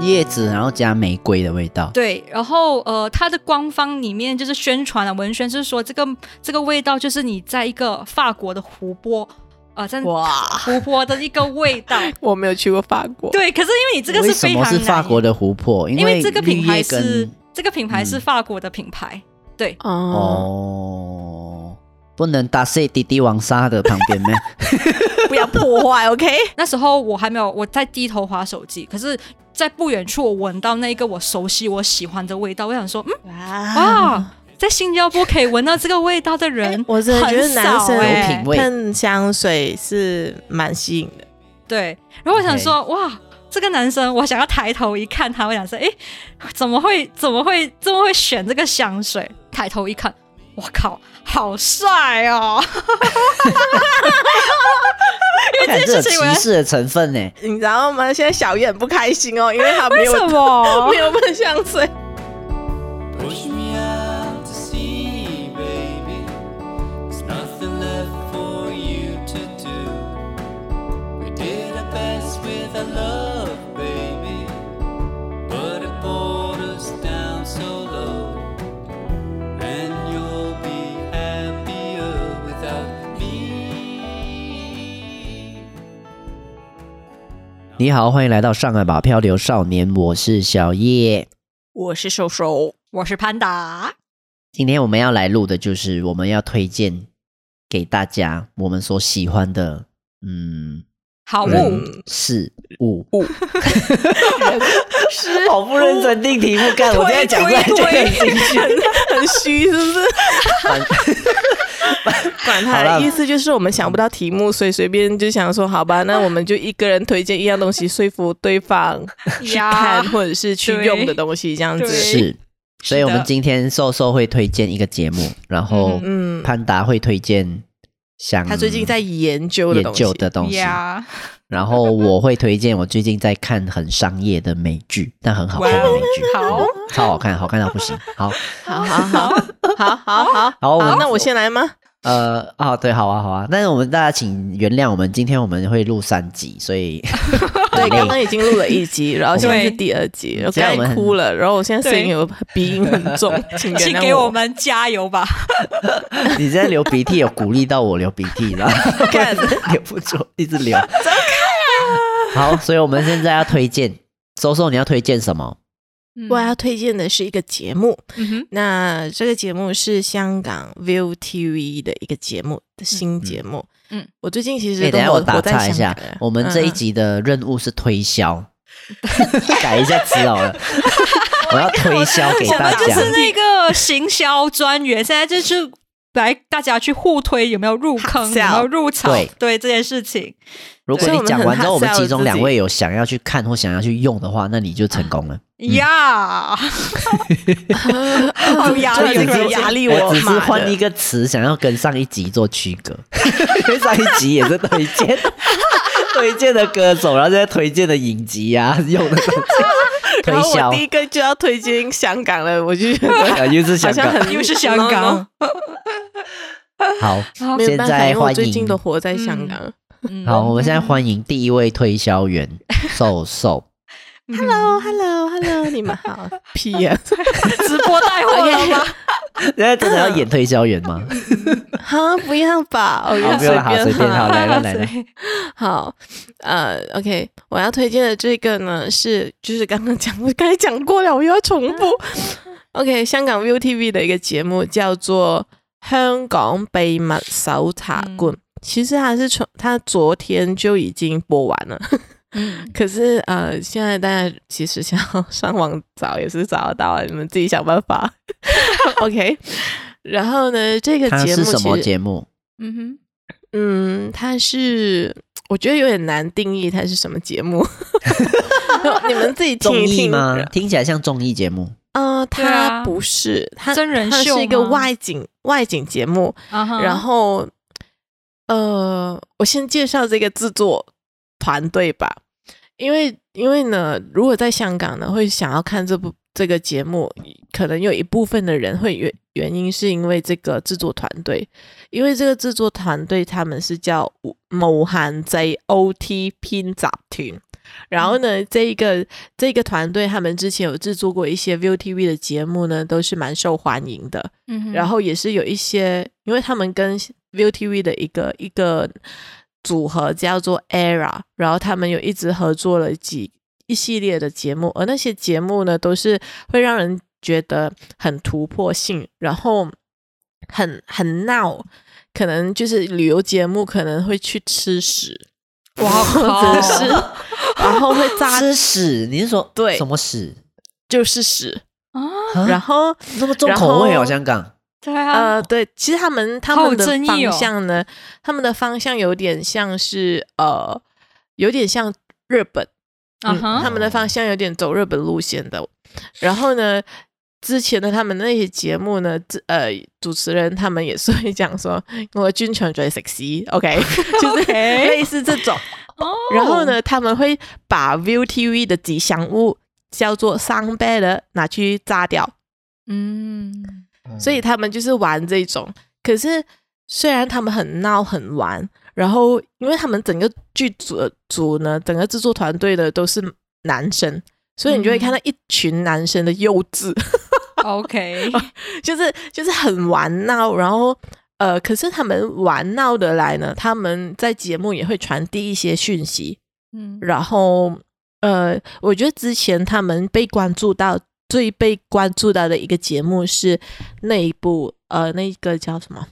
叶子，然后加玫瑰的味道。对，然后呃，它的官方里面就是宣传的文宣是说，这个这个味道就是你在一个法国的湖泊，啊，在哇湖泊的一个味道。我没有去过法国。对，可是因为你这个是非常为什么是法国的湖泊？因为这个品牌是这个品牌是法国的品牌。嗯、对哦，不能搭碎滴滴王沙的旁边吗？不要破坏，OK？那时候我还没有，我在低头滑手机，可是。在不远处，我闻到那个我熟悉、我喜欢的味道。我想说，嗯，哇，在新加坡可以闻到这个味道的人，欸、我真的觉得男生有品味喷香水是蛮吸引的。对，然后我想说，Okay. 哇，这个男生，我想要抬头一看他，我想说，哎，怎么会，怎么会，这么会选这个香水？抬头一看，我靠，好帅哦！因为这是歧视的成分呢，你知道吗？现在小叶很不开心哦，因为他没有什么 没有喷香水。你好，欢迎来到上海吧漂流少年，我是小叶，我是瘦瘦，我是潘达。今天我们要来录的就是我们要推荐给大家我们所喜欢的，嗯，好物、事物、物，是。好不认真定题目干，我现在讲出来就很虚，很虚，是不是？管他的意思就是我们想不到题目，所以随便就想说好吧，那我们就一个人推荐一样东西，说服对方 去看或者是去用的东西，这样子。是。所以我们今天瘦瘦会推荐一个节目，然后嗯，潘达会推荐想他最近在研究研究的东西，然后我会推荐我最近在看很商业的美剧，但很好看的美剧，好，超好看，好看到不行，好，好好好好好好好，那我先来吗？呃，啊，对，好啊，好啊，但是我们大家请原谅，我们今天我们会录三集，所以 对，刚刚已经录了一集，然后现在是第二集，然后该哭了，然后我现在声音有鼻音很重，请给我们加油吧。你现在流鼻涕，有鼓励到我流鼻涕，然后看。流不住，一直流！好，所以我们现在要推荐，瘦瘦，你要推荐什么？我要推荐的是一个节目，嗯、那这个节目是香港 View TV 的一个节目的新节目。嗯，我最近其实等下我打岔一下，我们这一集的任务是推销，嗯、改一下词好了。我要推销给大家，就是那个行销专员，现在就是来大家去互推，有没有入坑，有没有入场？对，对这件事情。如果你讲完之后，我们其中两位有想要去看或想要去用的话，那你就成功了。呀，好压力，有压力。我只是换一个词，想要跟上一集做区隔。因 为上一集也是推荐 推荐的歌手，然后在推荐的影集啊，用的东西 推销。第一个就要推荐香港了，我就觉得 又是香港，又是香港。好，现在欢迎。我最近都活在香港。好，我们现在欢迎第一位推销员瘦瘦。Hello，Hello，Hello，你们好。屁呀，直播带货了吗？现在真的要演推销员吗？哈，不要吧。好，不要，好，随便，好，来来，来了。好，呃，OK，我要推荐的这个呢是，就是刚刚讲，我刚才讲过了，我又要重复。OK，香港 ViuTV 的一个节目叫做《香港秘密搜查官》。其实它是从它昨天就已经播完了，嗯，可是呃，现在大家其实想要上网找也是找得到，你们自己想办法。OK，然后呢，这个节目是什么节目？嗯哼，嗯，它是我觉得有点难定义它是什么节目，你们自己听一听吗？听起来像综艺节目。呃，它不是，它真人秀，是一个外景外景节目，然后。呃，我先介绍这个制作团队吧，因为因为呢，如果在香港呢，会想要看这部这个节目，可能有一部分的人会原原因是因为这个制作团队，因为这个制作团队他们是叫无限制 OT 拼集团，然后呢，这一个这一个团队他们之前有制作过一些 ViuTV 的节目呢，都是蛮受欢迎的。嗯，然后也是有一些，因为他们跟 ViuTV 的一个一个组合叫做 Era，然后他们有一直合作了几一系列的节目，而那些节目呢，都是会让人觉得很突破性，然后很很闹，可能就是旅游节目可能会去吃屎。哇，真是！然后会炸 吃屎？你是说对什么屎？就是屎啊！然后那么重口味哦，香港。对啊，呃，对，其实他们他们的方向呢，他们的方向有点像是呃，有点像日本，嗯，他们的方向有点走日本路线的。然后呢，之前的他们那些节目呢，呃，主持人他们也是会讲说，我经常觉得 sexy，OK，就是 类似这种。然后呢，他们会把 ViuTV 的吉祥物叫做桑贝的拿去炸掉。嗯，所以他们就是玩这种。可是虽然他们很闹很玩，然后因为他们整个剧组组呢，整个制作团队的都是男生，所以你就会看到一群男生的幼稚。OK，就是就是很玩闹，然后呃，可是他们玩闹的来呢，他们在节目也会传递一些讯息，嗯，然后呃，我觉得之前他们被关注到最被关注到的一个节目是那一部呃，那个叫什么？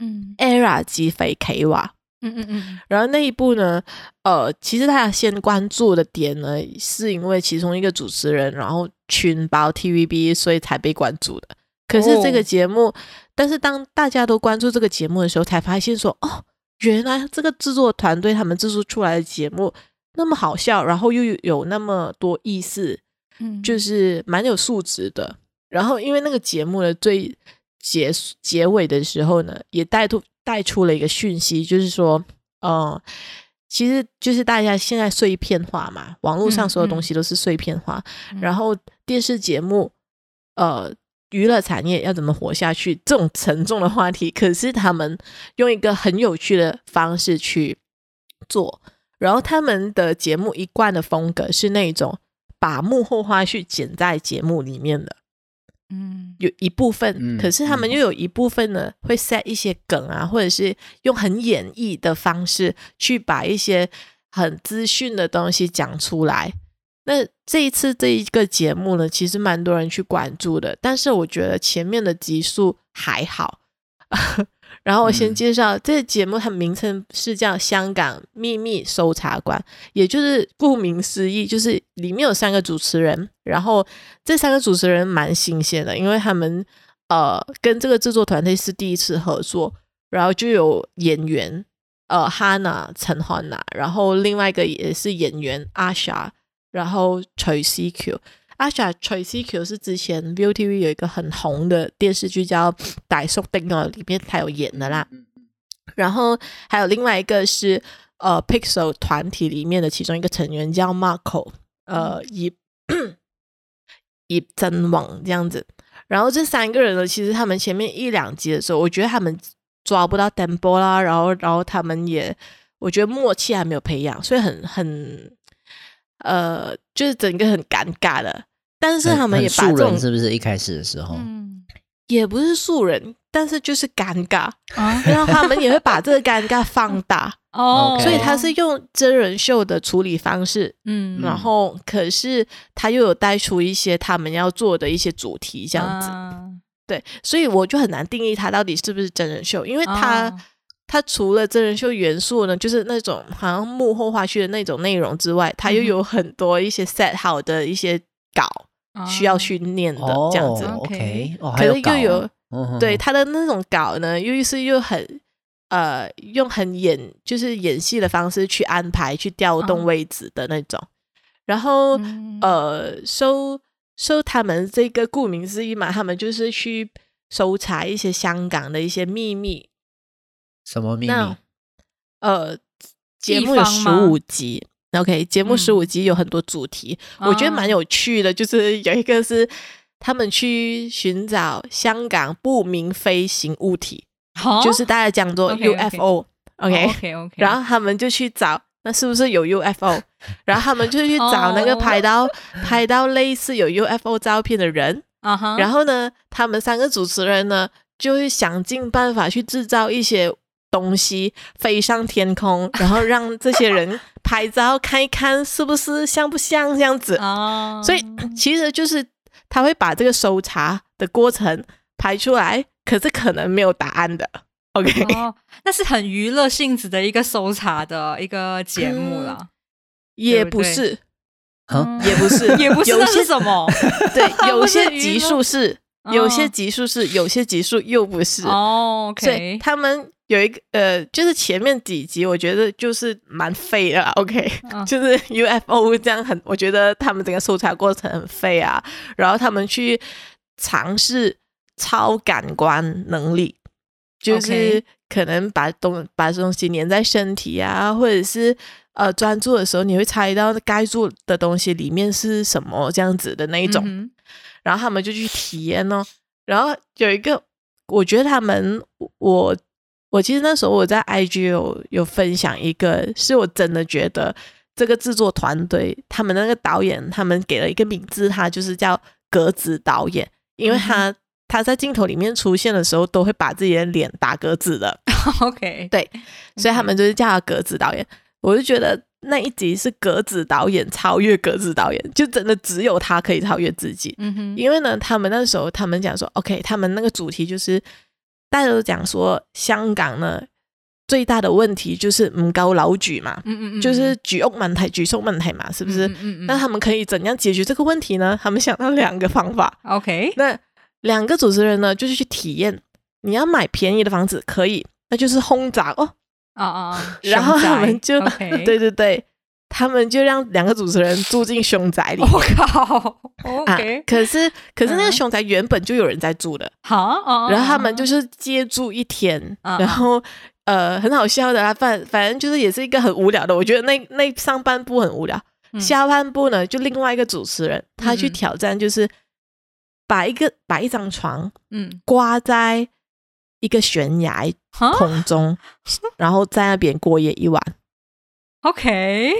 嗯，ERROR 击飞 K 娃。嗯嗯嗯，然后那一部呢，呃，其实大家先关注的点呢，是因为其中一个主持人，然后群包 TVB，所以才被关注的。可是这个节目，哦、但是当大家都关注这个节目的时候，才发现说，哦，原来这个制作团队他们制作出来的节目那么好笑，然后又有那么多意思，嗯，就是蛮有素质的。然后因为那个节目的最结结尾的时候呢，也带出。带出了一个讯息，就是说，嗯，其实就是大家现在碎片化嘛，网络上所有东西都是碎片化，嗯嗯、然后电视节目，呃，娱乐产业要怎么活下去？这种沉重的话题，可是他们用一个很有趣的方式去做，然后他们的节目一贯的风格是那种把幕后花絮剪在节目里面的。嗯，有一部分，嗯、可是他们又有一部分呢，会 set 一些梗啊，或者是用很演绎的方式去把一些很资讯的东西讲出来。那这一次这一个节目呢，其实蛮多人去关注的，但是我觉得前面的集数还好。然后我先介绍、嗯、这个节目，它名称是叫《香港秘密搜查官》，也就是顾名思义，就是里面有三个主持人，然后这三个主持人蛮新鲜的，因为他们呃跟这个制作团队是第一次合作，然后就有演员呃 Hannah 陈汉娜，然后另外一个也是演员阿霞，然后徐思乔。阿霞徐思乔是之前 ViuTV 有一个很红的电视剧叫《歹叔丁》哦》里面他有演的啦，然后还有另外一个是呃 Pixel 团体里面的其中一个成员叫 Marco，呃以 以真网这样子，然后这三个人呢，其实他们前面一两集的时候，我觉得他们抓不到 tempo 啦，然后然后他们也我觉得默契还没有培养，所以很很。呃，就是整个很尴尬的，但是他们也把这种是不是一开始的时候，嗯，也不是素人，但是就是尴尬。啊，然后他们也会把这个尴尬放大。哦，所以他是用真人秀的处理方式，嗯，然后可是他又有带出一些他们要做的一些主题这样子，啊、对，所以我就很难定义他到底是不是真人秀，因为他。啊。它除了真人秀元素呢，就是那种好像幕后花絮的那种内容之外，它又有很多一些 set 好的一些稿需要训练的这样子。OK，可是又有对他的那种稿呢，又是又很呃用很演就是演戏的方式去安排去调动位置的那种。然后呃收收他们这个顾名思义嘛，他们就是去搜查一些香港的一些秘密。什么秘密？呃，节目有十五集，OK，节目十五集有很多主题，嗯、我觉得蛮有趣的。就是有一个是他们去寻找香港不明飞行物体，哦、就是大家讲做 UFO，OK，OK，然后他们就去找，那是不是有 UFO？然后他们就去找那个拍到、oh. 拍到类似有 UFO 照片的人，uh huh. 然后呢，他们三个主持人呢就会想尽办法去制造一些东西飞上天空，然后让这些人拍照看一看是不是像不像这样子。Oh. 所以其实就是他会把这个搜查的过程拍出来，可是可能没有答案的。OK，哦，那是很娱乐性质的一个搜查的一个节目了，嗯，也不是，嗯，也不是，也不是，有些什么？对，有些集数是，有些集数是，有些集数又不是。哦，OK，对，他们有一个呃，就是前面几集我觉得就是蛮废的，OK，哦，就是 UFO 这样很，我觉得他们整个搜查过程很废啊，然后他们去尝试超感官能力。就是可能把东把东西粘在身体啊，或者是呃专注的时候，你会猜到该住的东西里面是什么这样子的那一种。嗯、然后他们就去体验哦。然后有一个，我觉得他们我我其实那时候我在 IG 有有分享一个，是我真的觉得这个制作团队他们那个导演他们给了一个名字，他就是叫格子导演，因为他。嗯他在镜头里面出现的时候，都会把自己的脸打格子的。OK，对，所以他们就是叫他格子导演。我就觉得那一集是格子导演超越格子导演，就真的只有他可以超越自己。嗯哼，因为呢，他们那时候他们讲说，OK，他们那个主题就是大家都讲说，香港呢最大的问题就是唔够楼住嘛，嗯嗯嗯，就是住屋问题、住宿问题嘛，是不是？嗯嗯嗯。那他们可以怎样解决这个问题呢？他们想到两个方法。OK，那。两个主持人呢，就是去体验。你要买便宜的房子可以，那就是轰炸哦。啊啊！然后他们就对对 对，他们就让两个主持人住进凶宅里。我靠！OK，可是可是那个凶宅原本就有人在住的。好，然后他们就是借住一天，然后呃，很好笑的啊，反反正就是也是一个很无聊的。我觉得那那上半部很无聊，下半部呢，就另外一个主持人他去挑战，就是。把一个把一张床，嗯，挂在一个悬崖空中，蛤然后在那边过夜一晚。OK，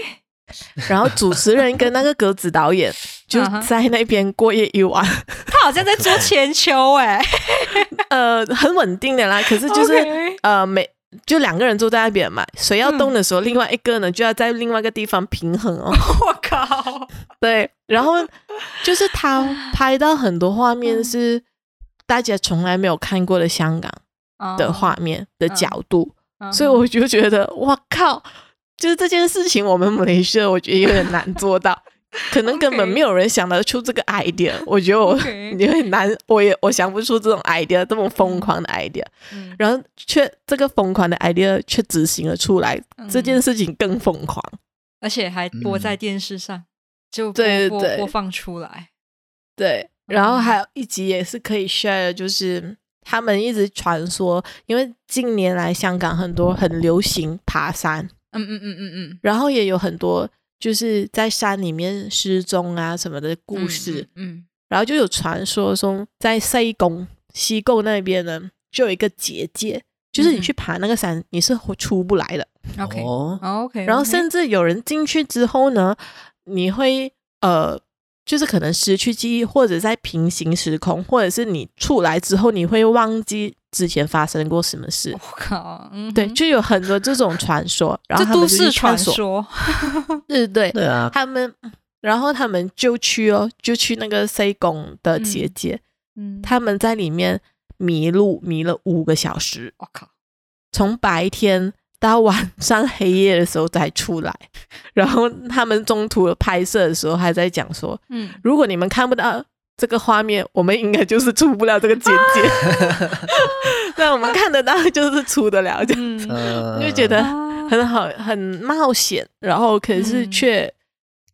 然后主持人跟那个格子导演 就在那边过夜一晚。他好像在做千秋哎，呃，很稳定的啦。可是就是.呃，每就两个人坐在那边嘛，谁要动的时候，嗯、另外一个呢就要在另外一个地方平衡哦。我靠，对，然后。就是他拍到很多画面是大家从来没有看过的香港的画面的角度，所以我就觉得哇靠！就是这件事情我们 马来西亚我觉得有点 难做到，可能根本没有人想得出这个 idea。我觉得我也很 难，我也我想不出这种 idea 这么疯狂的 idea，然后却这个疯狂的 idea 却执行了出来，这件事情更疯狂，而且还播在电视上。就播对对对。播放出来，对，然后还有一集也是可以 share 的，就是他们一直传说，因为近年来香港很多很流行爬山，嗯嗯嗯嗯嗯，嗯然后也有很多就是在山里面失踪啊什么的故事，嗯，嗯然后就有传说说在西贡西贡那边呢，就有一个结界，就是你去爬那个山，你是出不来的。OK，然后甚至有人进去之后呢。你会呃，就是可能失去记忆，或者在平行时空，或者是你出来之后，你会忘记之前发生过什么事。我靠，嗯、对，就有很多这种传说，然后他们就去探索。对对对啊，他们，然后他们就去哦，就去那个 C 宫的结界，嗯，他们在里面迷路，迷了五个小时。我靠，从白天。到晚上黑夜的时候再出来，然后他们中途拍摄的时候还在讲说，嗯，如果你们看不到这个画面，我们应该就是出不了这个结界。那我们看得到，就是出得了，这样子，嗯、就觉得很好，很冒险，然后可是却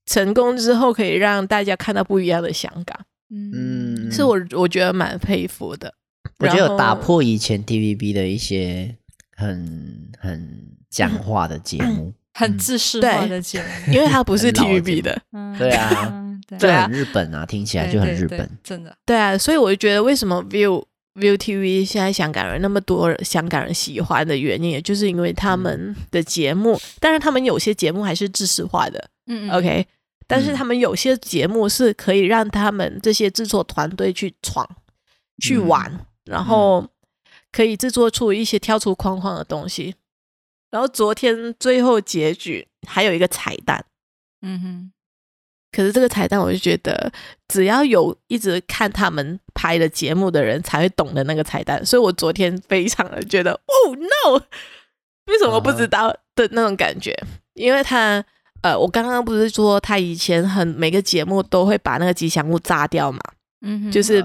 成功之后可以让大家看到不一样的香港。嗯，是我我觉得蛮佩服的。我觉得有打破以前 TVB 的一些。很很讲话的节目，很自视化的节目，因为它不是 TVB 的，对啊，对啊，日本啊，听起来就很日本，真的，对啊，所以我就觉得为什么 View ViuTV 现在香港人那么多香港人喜欢的原因，也就是因为他们的节目，嗯、当然他们有些节目还是知识化的，嗯，嗯，OK，但是他们有些节目是可以让他们这些制作团队去闯、去玩，嗯、然后可以制作出一些跳出框框的东西。然后昨天最后结局还有一个彩蛋，嗯哼。可是这个彩蛋，我就觉得只要有一直看他们拍的节目的人才会懂的那个彩蛋，所以我昨天非常的觉得，哦 no，为什么不知道的那种感觉？因为他，呃，我刚刚不是说他以前很每个节目都会把那个吉祥物炸掉嘛，嗯哼，就是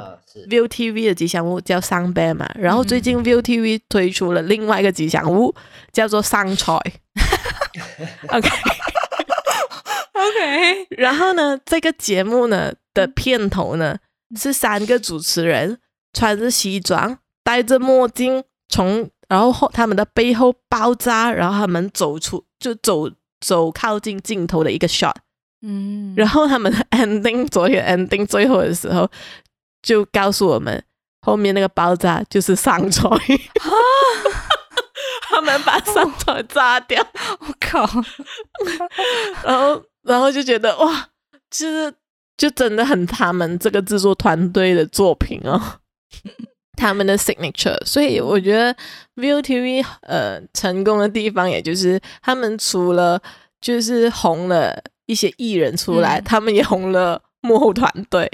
ViuTV 的吉祥物叫桑贝嘛，然后最近 ViuTV 推出了另外一个吉祥物叫做桑菜，OK。OK，然后呢，这个节目呢的片头呢是三个主持人穿着西装，戴着墨镜，从然后后他们的背后包扎，然后他们走出就走走靠近镜头的一个 shot，嗯，然后他们的 ending 昨天 ending 最后的时候就告诉我们，后面那个爆炸就是上船，他们把上船炸掉，我靠，然后。然后就觉得哇，其实就真的很他们这个制作团队的作品哦，他们的 signature。所以我觉得 ViuTV 呃成功的地方，也就是他们除了就是红了一些艺人出来，嗯、他们也红了幕后团队，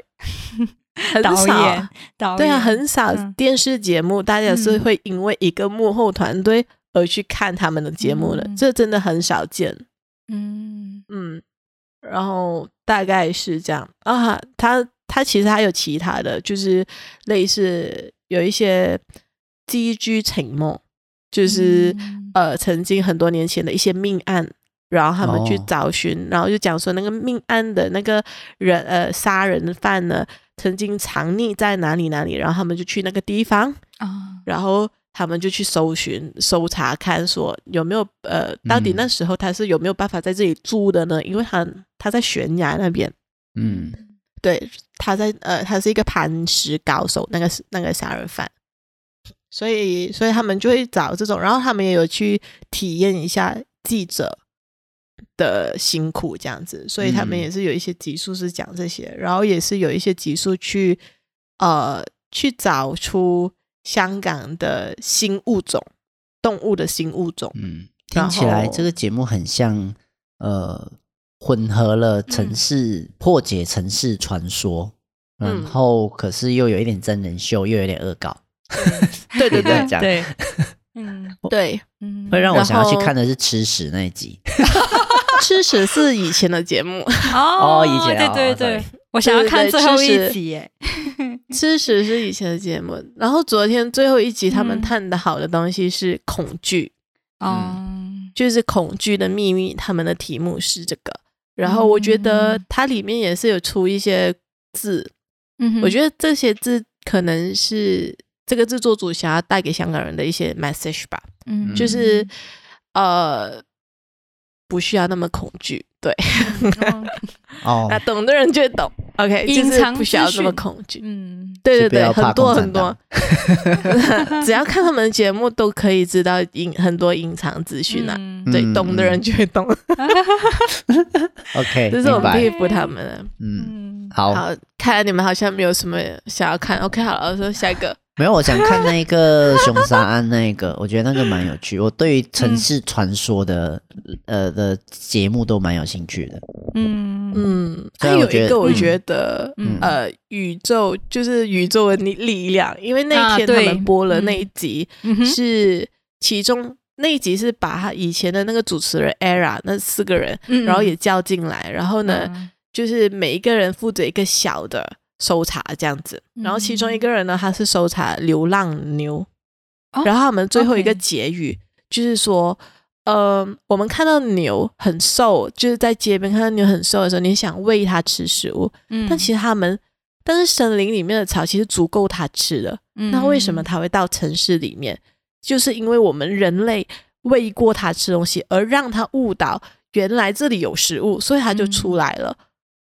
很少导演，导演对啊，很少电视节目、嗯、大家是会因为一个幕后团队而去看他们的节目的，嗯、这真的很少见。嗯。嗯。然后大概是这样。啊，他他其实还有其他的就是类似有一些寄居沉默，就是、嗯、呃曾经很多年前的一些命案，然后他们去找寻，哦、然后就讲说那个命案的那个人呃杀人犯呢曾经藏匿在哪里哪里，然后他们就去那个地方啊，哦、然后。他们就去搜寻、搜查，看说有没有呃，到底那时候他是有没有办法在这里住的呢？嗯、因为他他在悬崖那边，嗯，对，他在呃，他是一个攀石高手，那个那个杀人犯，所以所以他们就会找这种，然后他们也有去体验一下记者的辛苦这样子，所以他们也是有一些集数是讲这些，然后也是有一些集数去呃去找出。香港的新物种，动物的新物种。嗯，听起来这个节目很像，呃，混合了城市、嗯、破解城市传说，然后可是又有一点真人秀，又有点恶搞。对对对，讲对，嗯，对，嗯，会让我想要去看的是吃屎那一集。吃屎是以前的节目。哦，以前对对对。我想要看最后一集，哎，吃屎是以前的节目，然后昨天最后一集他们探的好的东西是恐惧，嗯，就是恐惧的秘密，他们的题目是这个，然后我觉得它里面也是有出一些字，嗯，我觉得这些字可能是这个制作组想要带给香港人的一些 message 吧，嗯，就是呃。不需要那么恐惧，对，哦，那懂的人就懂，OK，就是不需要那么恐惧，嗯，对对对，很多很多，只要看他们的节目都可以知道隐很多隐藏资讯啊，对，懂的人就会懂，OK，这是我们佩服他们的，嗯，好，好，看来你们好像没有什么想要看，OK，好了，我说下一个。没有，我想看那个凶杀案，那个我觉得那个蛮有趣。我对于城市传说的、嗯、呃的节目都蛮有兴趣的。嗯嗯，还有一个我觉得，嗯、呃，宇宙就是宇宙的力力量，因为那天他们播了那一集，啊、是其中那一集是把他以前的那个主持人 ERROR 那四个人，然后也叫进来，然后呢，嗯、就是每一个人负责一个小的。搜查这样子，然后其中一个人呢，他是搜查流浪牛，嗯、然后他们最后一个结语就是说，嗯、呃，我们看到牛很瘦，就是在街边看到牛很瘦的时候，你想喂它吃食物，嗯，但其实他们，但是森林里面的草其实足够它吃的，嗯、那为什么它会到城市里面？就是因为我们人类喂过它吃东西，而让它误导原来这里有食物，所以它就出来了，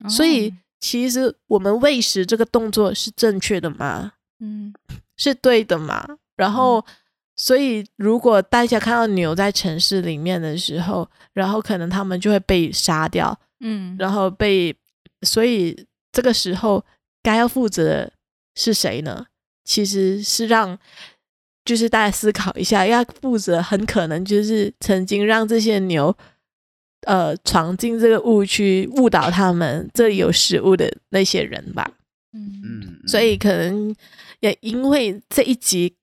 嗯、所以。其实我们喂食这个动作是正确的吗？嗯，是对的嘛。然后，所以如果大家看到牛在城市里面的时候，然后可能他们就会被杀掉，嗯，然后被，所以这个时候该要负责的是谁呢？其实是让。就是大家思考一下，要负责很可能就是曾经让这些牛，呃，闯进这个误区，误导他们这里有食物的那些人吧。嗯嗯，所以可能也因为这一集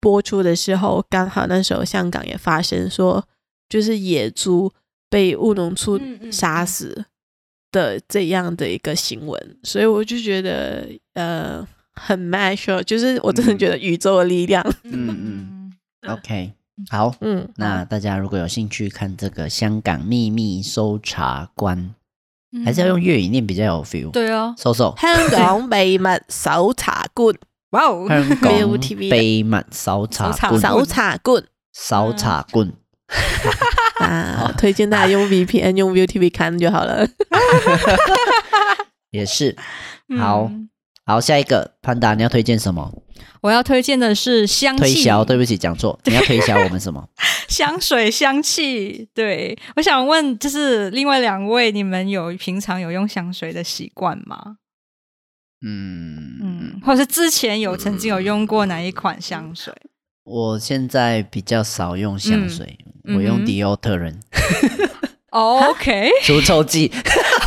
播出的时候，刚好那时候香港也发生说，就是野猪被务农处杀死的这样的一个新闻，所以我就觉得，呃。很 magical，就是我真的觉得宇宙的力量。嗯嗯，OK，好，嗯，那大家如果有兴趣看这个香港秘密搜查官，嗯、还是要用粤语念比较有 feel。对啊，搜搜。香港秘密搜查官，哇哦，香港秘密搜查官，搜查官，搜查官。啊，推荐大家用 VPN 用 ViuTV 看就好了。也是，好。好，下一个潘达，你要推荐什么？我要推荐的是香气。推销，对不起，讲错。你要推销我们什么？香水香气。对，我想问，就是另外两位，你们有平常有用香水的习惯吗？嗯嗯，或者是之前有曾经有用过哪一款香水？我现在比较少用香水，嗯、我用 deodorant。嗯、OK，除臭剂。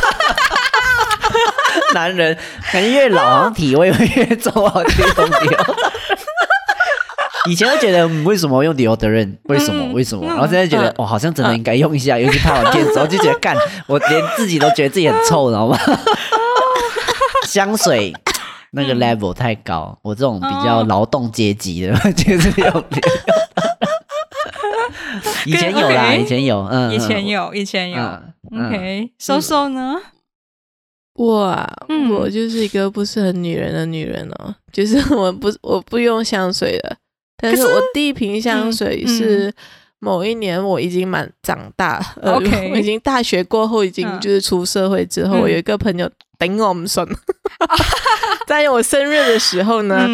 男人 感觉越老，好像体味会越重，好像用 deodorant。以前都觉得为什么用 deodorant？为什么？为什么？然后现在觉得哦，好像真的应该用一下，尤其拍完片之后就觉得干，我连自己都觉得自己很臭，知道吗？香水那个 level 太高，我这种比较劳动阶级的，就是用。以前有啦，以前有，嗯，以前有，以前有。OK，收收呢？哇，我就是一个不是很女人的女人哦，就是 我不我不用香水的，但是我第一瓶香水是某一年我已经蛮长大，OK，我已经大学过后已经就是出社会之后，我有一个朋友顶我们送，在我生日的时候呢，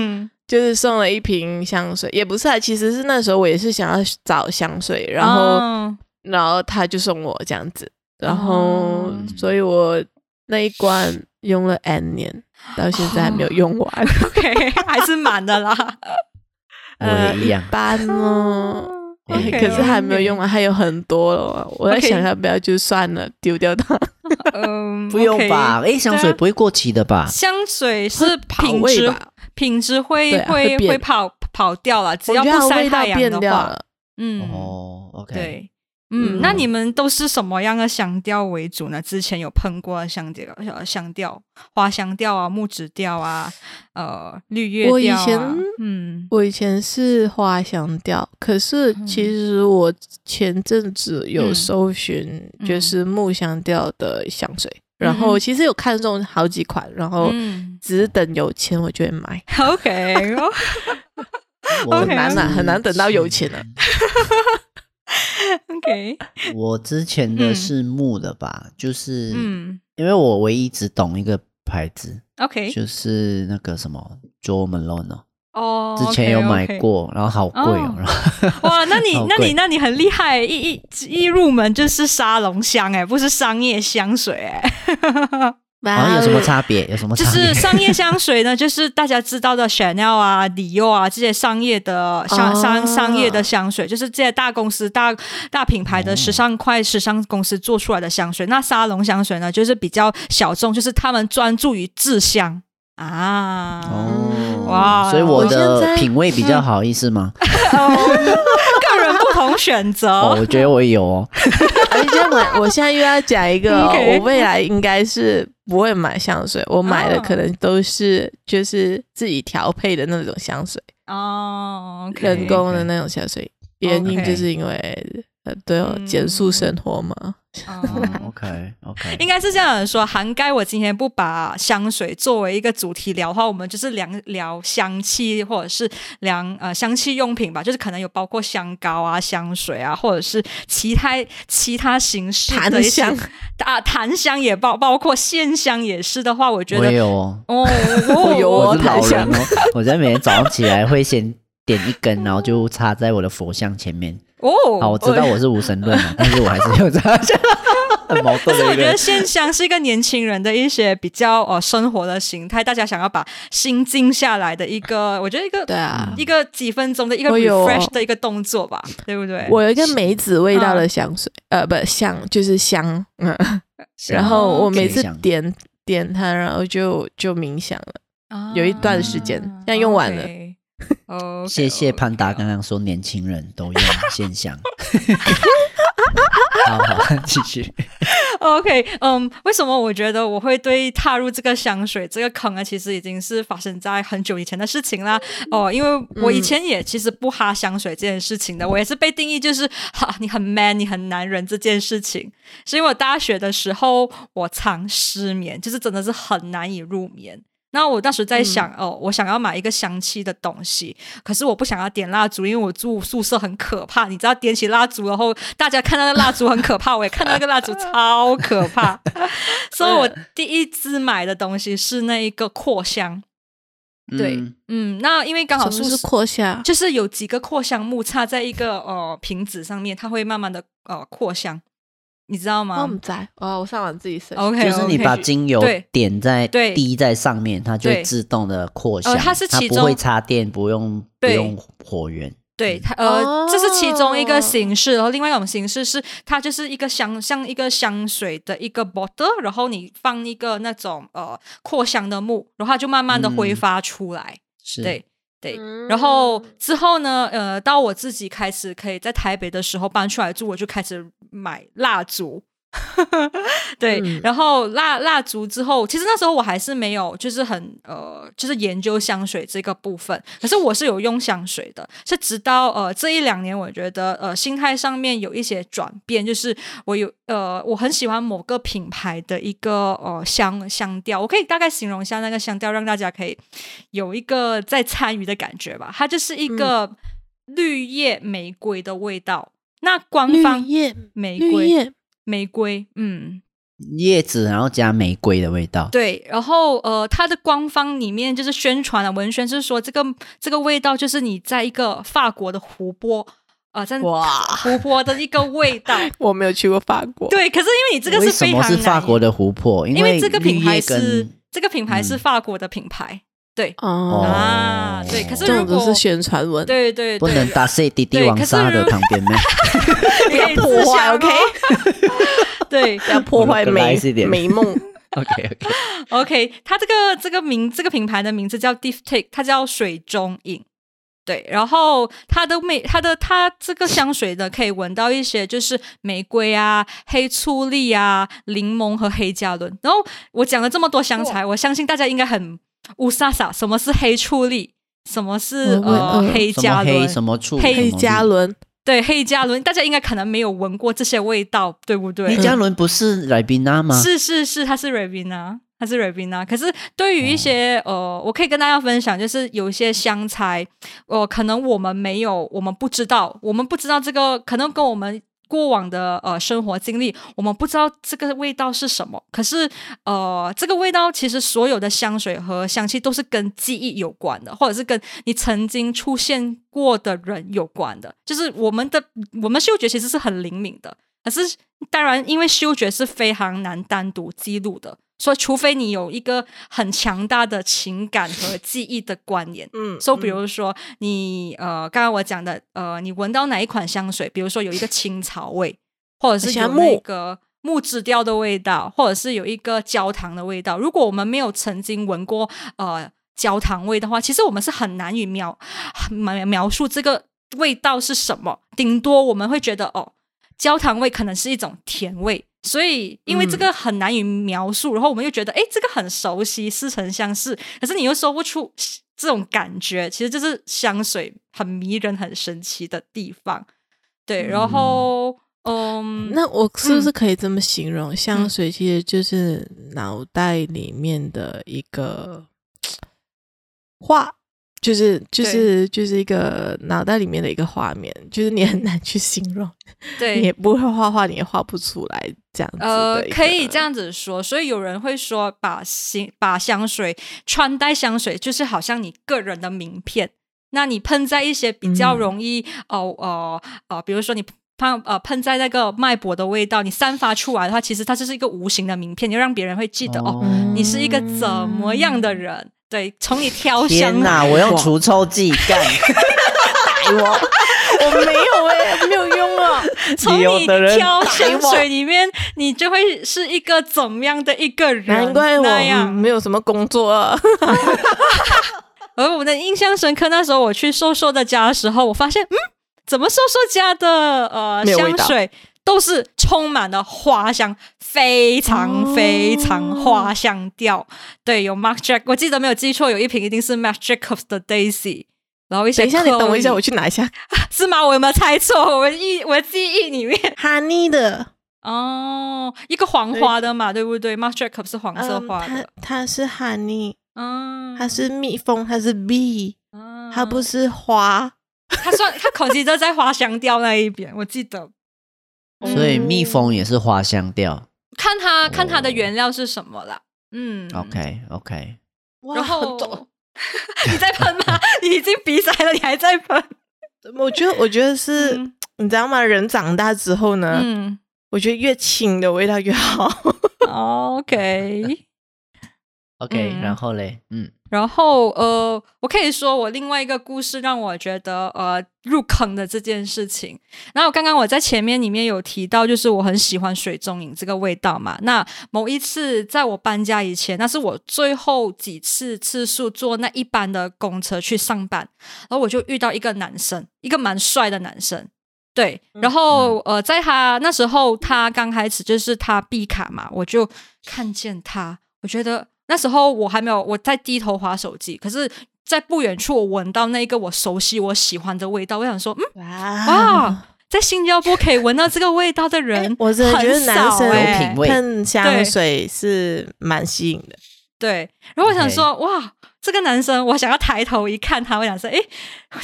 就是送了一瓶香水，也不是啊，其实是那时候我也是想要找香水，然后然后他就送我这样子，然后所以我。那一罐用了 N 年，到现在还没有用完。Oh, OK，还是满的啦。呃，一般哦。Okay, 可是还没有用完，还有很多了。我在想要不要就算了，丢掉它。嗯，不用吧？哎，香水不会过期的吧？香水是品质，品质会会会跑跑掉了，只要不晒太阳的话。嗯，哦，OK。对。嗯，那你们都是什么样的香调为主呢？之前有喷过的香调，香调、花香调啊、木质调啊、呃、绿叶调啊。我以前，嗯，我以前是花香调，可是其实我前阵子有搜寻就是木香调的香水，嗯、然后其实有看中好几款，然后只是等有钱我就会买。OK，OK，很难啊，很难等到有钱了。OK，我之前的是木的吧，嗯、就是嗯，因为我唯一只懂一个牌子，OK，就是那个什么 Jo Malone 哦，之前有买过，okay, okay. 然后好贵哦，然后哇，那你 那你那你很厉害，一一一入门就是沙龙香哎，不是商业香水哎。好像有什么差别？有什么差别？就是商业香水呢，就是大家知道的 Chanel 啊、迪奥啊这些商业的商商商业的香水，就是这些大公司、大大品牌的时尚快时尚公司做出来的香水。那沙龙香水呢，就是比较小众，就是他们专注于制香啊。哦，哇，所以我的品味比较好，意思吗？选择。哦，我觉得我有哦。而且我我现在又要讲一个，我未来应该是。不会买香水，我买的可能都是就是自己调配的那种香水哦，人工的那种香水。原因就是因为呃，对、哦减速生活嘛，嗯，OK OK，应该是这样的说，涵盖我今天不把香水作为一个主题聊的话，我们就是聊聊香气或者是聊呃香气用品吧，就是可能有包括香膏啊、香水啊，或者是其他其他形式的 香。啊，檀香也包包括线香也是的话，我觉得我有哦，哦，我有哦我是老人檀哦，我在每天早上起来会先点一根，然后就插在我的佛像前面。哦，好，我知道我是无神论嘛，但是我还是有这样很矛盾的一个。但是我觉得线香是一个年轻人的一些比较呃生活的形态，大家想要把心静下来的一个，我觉得一个对啊，一个几分钟的一个 refresh 的一个动作吧，对不对？我有一个梅子味道的香水，呃，不香就是香，嗯，然后我每次点点它，然后就就冥想了，有一段时间，现在用完了。哦，谢谢潘达刚刚说年轻人都用线香。好好，继续。OK，嗯、um，为什么我觉得我会对踏入这个香水这个坑呢？其实已经是发生在很久以前的事情啦。哦，因为我以前也其实不哈香水这件事情的，我也是被定义就是哈，你很 man，你很男人这件事情。是因为我大学的时候我常失眠，就是真的是很难以入眠。那我当时在想，嗯、哦，我想要买一个香气的东西，可是我不想要点蜡烛，因为我住宿舍很可怕。你知道，点起蜡烛然后，大家看到那个蜡烛很可怕，我也看到那个蜡烛超可怕。所以我第一支买的东西是那一个扩香。对，嗯，嗯，那因为刚好是是扩香，就是有几个扩香木插在一个呃瓶子上面，它会慢慢的呃扩香。你知道吗？我们在哦，我上网自己搜。OK，就是你把精油点在对滴在上面，它就会自动的扩香。它是其中它不会插电，不用不用火源。对它呃，这是其中一个形式。然后另外一种形式是，它就是一个香像一个香水的一个 bottle，然后你放一个那种呃扩香的木，然后它就慢慢的挥发出来。是，对。对，然后之后呢，呃，到我自己开始可以在台北的时候搬出来住，我就开始买蜡烛。对，嗯、然后蜡蜡烛之后，其实那时候我还是没有，就是很呃，就是研究香水这个部分。可是我是有用香水的，是直到呃这一两年，我觉得呃心态上面有一些转变，就是我有呃我很喜欢某个品牌的一个呃香香调，我可以大概形容一下那个香调，让大家可以有一个在参与的感觉吧。它就是一个绿叶玫瑰的味道。嗯、那官方绿叶玫瑰。玫瑰，嗯，叶子，然后加玫瑰的味道。对，然后呃，它的官方里面就是宣传的文宣是说，这个这个味道就是你在一个法国的湖泊啊、呃，在哇 湖泊的一个味道。我没有去过法国。对，可是因为你这个是非常是法国的湖泊？因为，因为这个品牌是这个品牌是法国的品牌。嗯对哦啊，对，可是这种都是宣传文，对对，不能打碎滴滴王沙的旁边吗？不要破坏，OK？对，不要破坏美美梦，OK OK OK。它这个这个名这个品牌的名字叫 Diptyque，它叫水中影。对，然后它的美，它的它这个香水呢，可以闻到一些就是玫瑰啊、黑醋栗啊、柠檬和黑加仑。然后我讲了这么多香材，我相信大家应该很。乌萨萨，什么是黑醋栗？什么是呃黑加仑？什么醋？黑加仑？对，黑加仑，大家应该可能没有闻过这些味道，对不对？黑加仑不是 Ribena 吗？是是是，它是 Ribena，它是 Ribena。可是对于一些、哦、呃，我可以跟大家分享，就是有一些香材，呃，可能我们没有，我们不知道，我们不知道这个，可能跟我们。过往的呃生活经历，我们不知道这个味道是什么。可是呃，这个味道其实所有的香水和香气都是跟记忆有关的，或者是跟你曾经出现过的人有关的。就是我们的我们嗅觉其实是很灵敏的，可是当然因为嗅觉是非常难单独记录的。所以，除非你有一个很强大的情感和记忆的关联，嗯，所以比如说你呃，刚刚我讲的呃，你闻到哪一款香水，比如说有一个青草味，或者是有那个木质调的味道，或者是有一个焦糖的味道。如果我们没有曾经闻过呃焦糖味的话，其实我们是很难以描描描述这个味道是什么。顶多我们会觉得哦，焦糖味可能是一种甜味。所以，因为这个很难以描述，嗯、然后我们又觉得，哎，这个很熟悉，似曾相识。可是你又说不出这种感觉，其实就是香水很迷人、很神奇的地方。对，然后，嗯，那我是不是可以这么形容？嗯、香水其实就是脑袋里面的一个画，就是就是就是一个脑袋里面的一个画面，就是你很难去形容。对，你也不会画画，你也画不出来这样子。呃，可以这样子说。所以有人会说把，把香把香水穿戴香水，就是好像你个人的名片。那你喷在一些比较容易，哦哦哦，比如说你。喷呃喷在那个脉搏的味道，你散发出来的话，其实它就是一个无形的名片，就让别人会记得哦，哦，你是一个怎么样的人？对，从你挑香。天哪，我用除臭剂干，打我，我没有哎、欸，没有用啊。从你挑香水里面，你就会是一个怎么样的一个人？难怪我没有什么工作啊。而我的印象深刻，那时候我去瘦瘦的家的时候，我发现嗯。怎么瘦瘦家的呃香水都是充满了花香，非常非常花香调。哦、对，有 Marc Jac，我记得没有记错，有一瓶一定是 Marc Jacobs 的 Daisy。然后一些，等一下，你等我一下，我去拿一下，是吗？我有没有猜错？我忆我的记忆里面，Honey 的哦，一个黄花的嘛，对，对不对？Marc Jacobs 是黄色花的，嗯、它，它是 Honey，嗯，它是蜜蜂，它是 Bee，嗯，它不是花。它算它口气都在花香调那一边，我记得。所以蜜蜂也是花香调。看它看它的原料是什么啦。嗯，OK OK。然后 你在喷吗？你已经鼻塞了，你还在喷？我觉得我觉得是，嗯、你知道吗？人长大之后呢，嗯，我觉得越轻的味道越好。OK OK，然后嘞，嗯。然后，呃，我可以说我另外一个故事让我觉得，呃，入坑的这件事情。然后刚刚我在前面里面有提到，就是我很喜欢水中影这个味道嘛。那某一次在我搬家以前，那是我最后几次次数坐那一班的公车去上班，然后我就遇到一个男生，一个蛮帅的男生。对，然后呃，在他那时候，他刚开始就是他闭卡嘛，我就看见他，我觉得。那时候我还没有，我在低头划手机，可是，在不远处我闻到那个我熟悉、我喜欢的味道，我想说，嗯，哇，哇，在新加坡可以闻到这个味道的人，欸、我真的觉得男生有品味，喷香水是蛮吸引的。对，然后我想说，Okay. 哇，这个男生，我想要抬头一看他，我想说，哎，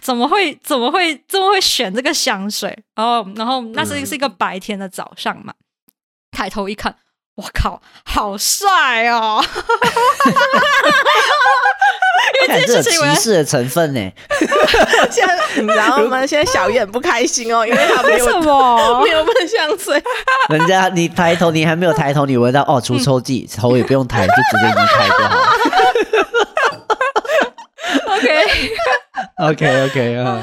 怎么会，怎么会，这么会选这个香水？然后，然后那是是一个白天的早上嘛，嗯、抬头一看。我靠，好帅哦！因为这是歧视的成分呢。现在你知道吗？现在小叶很不开心哦，因为他没有什么 没有喷香水。人家你抬头，你还没有抬头，你闻到哦，除臭剂，头也不用抬，就直接移开就好。OK OK OK 啊。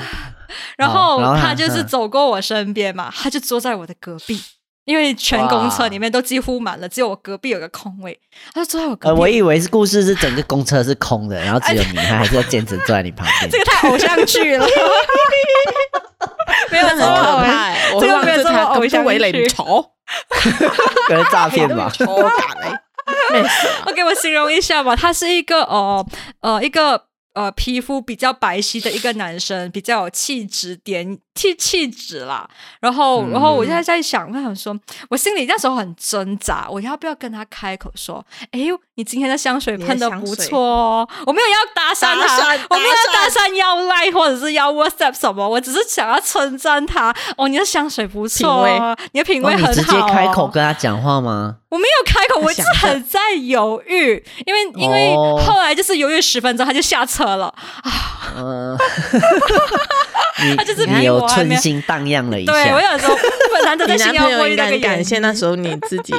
然后他就是走过我身边嘛，他就坐在我的隔壁。因为全公车里面都几乎满了，只有我隔壁有个空位，他就坐在我隔壁。呃，我以为是故事是整个公车是空的，然后只有你，他还是要坚持坐在你旁边。这个太偶像剧了，没有这么可怕，这个没有这么偶像剧。可能诈骗吧？我给我形容一下吧，他是一个哦呃一个。呃，皮肤比较白皙的一个男生，比较有气质点气气质啦。然后，嗯、然后我现在在想，我想说，我心里那时候很挣扎，我要不要跟他开口说，哎呦，你今天的香水喷的不错哦。我没有要搭讪他，我没有打算要 Line 或者是要 WhatsApp 什么，我只是想要称赞他。哦，你的香水不错，味你的品味很好，哦。你直接开口跟他讲话吗？我没有开口，我一直很在犹豫，因为因为后来就是犹豫十分钟，他就下车了啊。嗯，他就是你有春心荡漾了一下。对，我想说，本来都在新加坡，应该感谢那时候你自己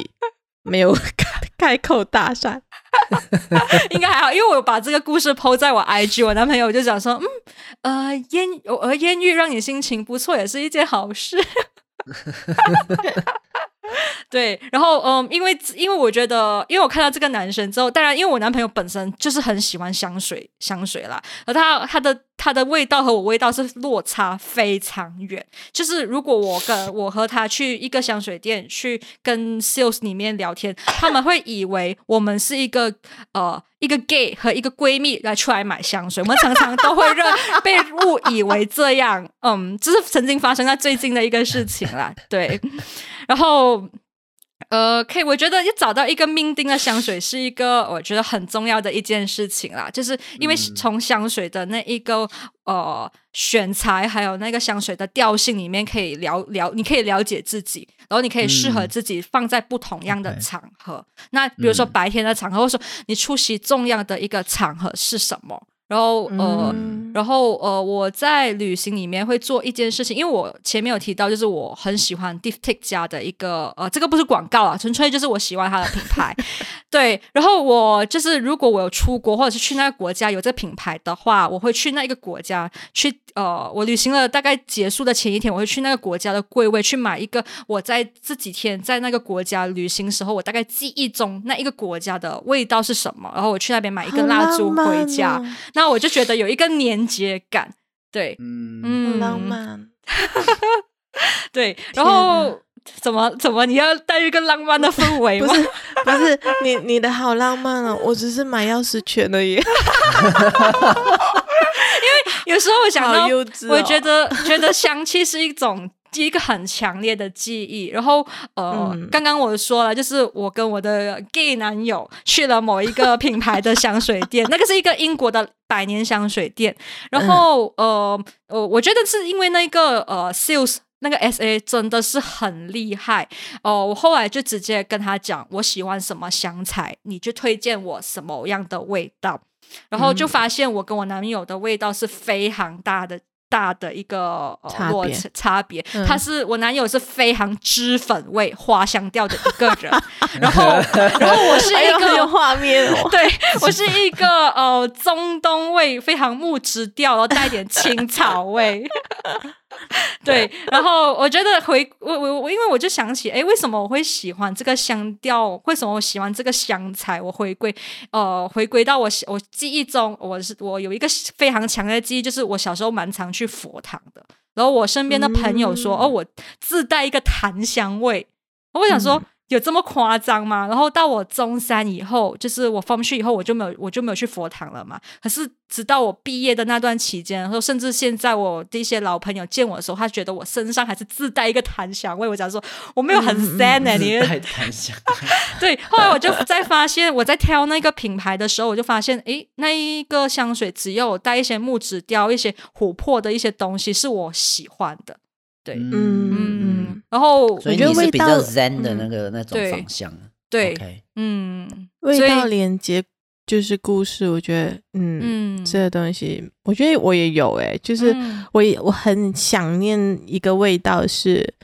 没有开开口搭讪，应该还好，因为我把这个故事抛在我 IG，我男朋友就讲说，嗯，呃，烟呃艳遇让你心情不错，也是一件好事。对，然后嗯，因为因为我觉得，因为我看到这个男生之后，当然，因为我男朋友本身就是很喜欢香水香水啦，而他他的它的味道和我味道是落差非常远。就是如果我跟我和他去一个香水店去跟 sales 里面聊天，他们会以为我们是一个呃一个 gay 和一个闺蜜来出来买香水。我们常常都会认被误以为这样。嗯，这是曾经发生在最近的一个事情啦。对，然后。呃，可以，我觉得要找到一个命定的香水是一个我觉得很重要的一件事情啦，就是因为从香水的那一个呃选材，还有那个香水的调性里面，可以了了，你可以了解自己，然后你可以适合自己放在不同样的场合。嗯、那比如说白天的场合，或者说你出席重要的一个场合是什么？然后呃，嗯、然后呃，我在旅行里面会做一件事情，因为我前面有提到，就是我很喜欢 Diptyque 家的一个呃，这个不是广告啊，纯粹就是我喜欢它的品牌。对，然后我就是如果我有出国或者是去那个国家有这个品牌的话，我会去那一个国家去呃，我旅行了大概结束的前一天，我会去那个国家的柜位去买一个我在这几天在那个国家旅行时候，我大概记忆中那一个国家的味道是什么，然后我去那边买一根蜡烛回家。那我就觉得有一个连接感，对，嗯，嗯浪漫，对，然后怎么怎么你要带一个浪漫的氛围吗？不 是，不是，你你的好浪漫哦，我只是买钥匙圈而已。因为有时候我想到，哦、我觉得觉得香气是一种。一个很强烈的记忆，然后呃，嗯、刚刚我说了，就是我跟我的 gay 男友去了某一个品牌的香水店，那个是一个英国的百年香水店，然后呃呃，我觉得是因为那个呃 sales 那个 SA 真的是很厉害。哦、呃，我后来就直接跟他讲我喜欢什么香材，你就推荐我什么样的味道，然后就发现我跟我男友的味道是非常大的。大的一个落差差别，他是我男友是非常脂粉味花香调的一个人，然后 然后我是一个有画面，对我是一个呃中东味非常木质调，然后带点青草味。对，然后我觉得回我我我，因为我就想起，哎，为什么我会喜欢这个香调？为什么我喜欢这个香材？我回归呃，回归到我我记忆中，我是我有一个非常强的记忆，就是我小时候蛮常去佛堂的。然后我身边的朋友说，嗯、哦，我自带一个檀香味。我想说。嗯有这么夸张吗？然后到我中三以后，就是我放学以后，我就没有我就没有去佛堂了嘛。可是直到我毕业的那段期间，然后甚至现在我的一些老朋友见我的时候，他觉得我身上还是自带一个檀香味。我讲说我没有很 sad 呢、欸，你、带檀香。对，后来我就在发现，我在挑那个品牌的时候，我就发现，诶，那一个香水只有带一些木质调、一些琥珀的一些东西是我喜欢的。对，嗯嗯嗯，然后我觉得是比较 zen 的那个那种方向，对，嗯，味道连接就是故事，我觉得，嗯，这个东西，我觉得我也有，哎，就是我也我很想念一个味道，是，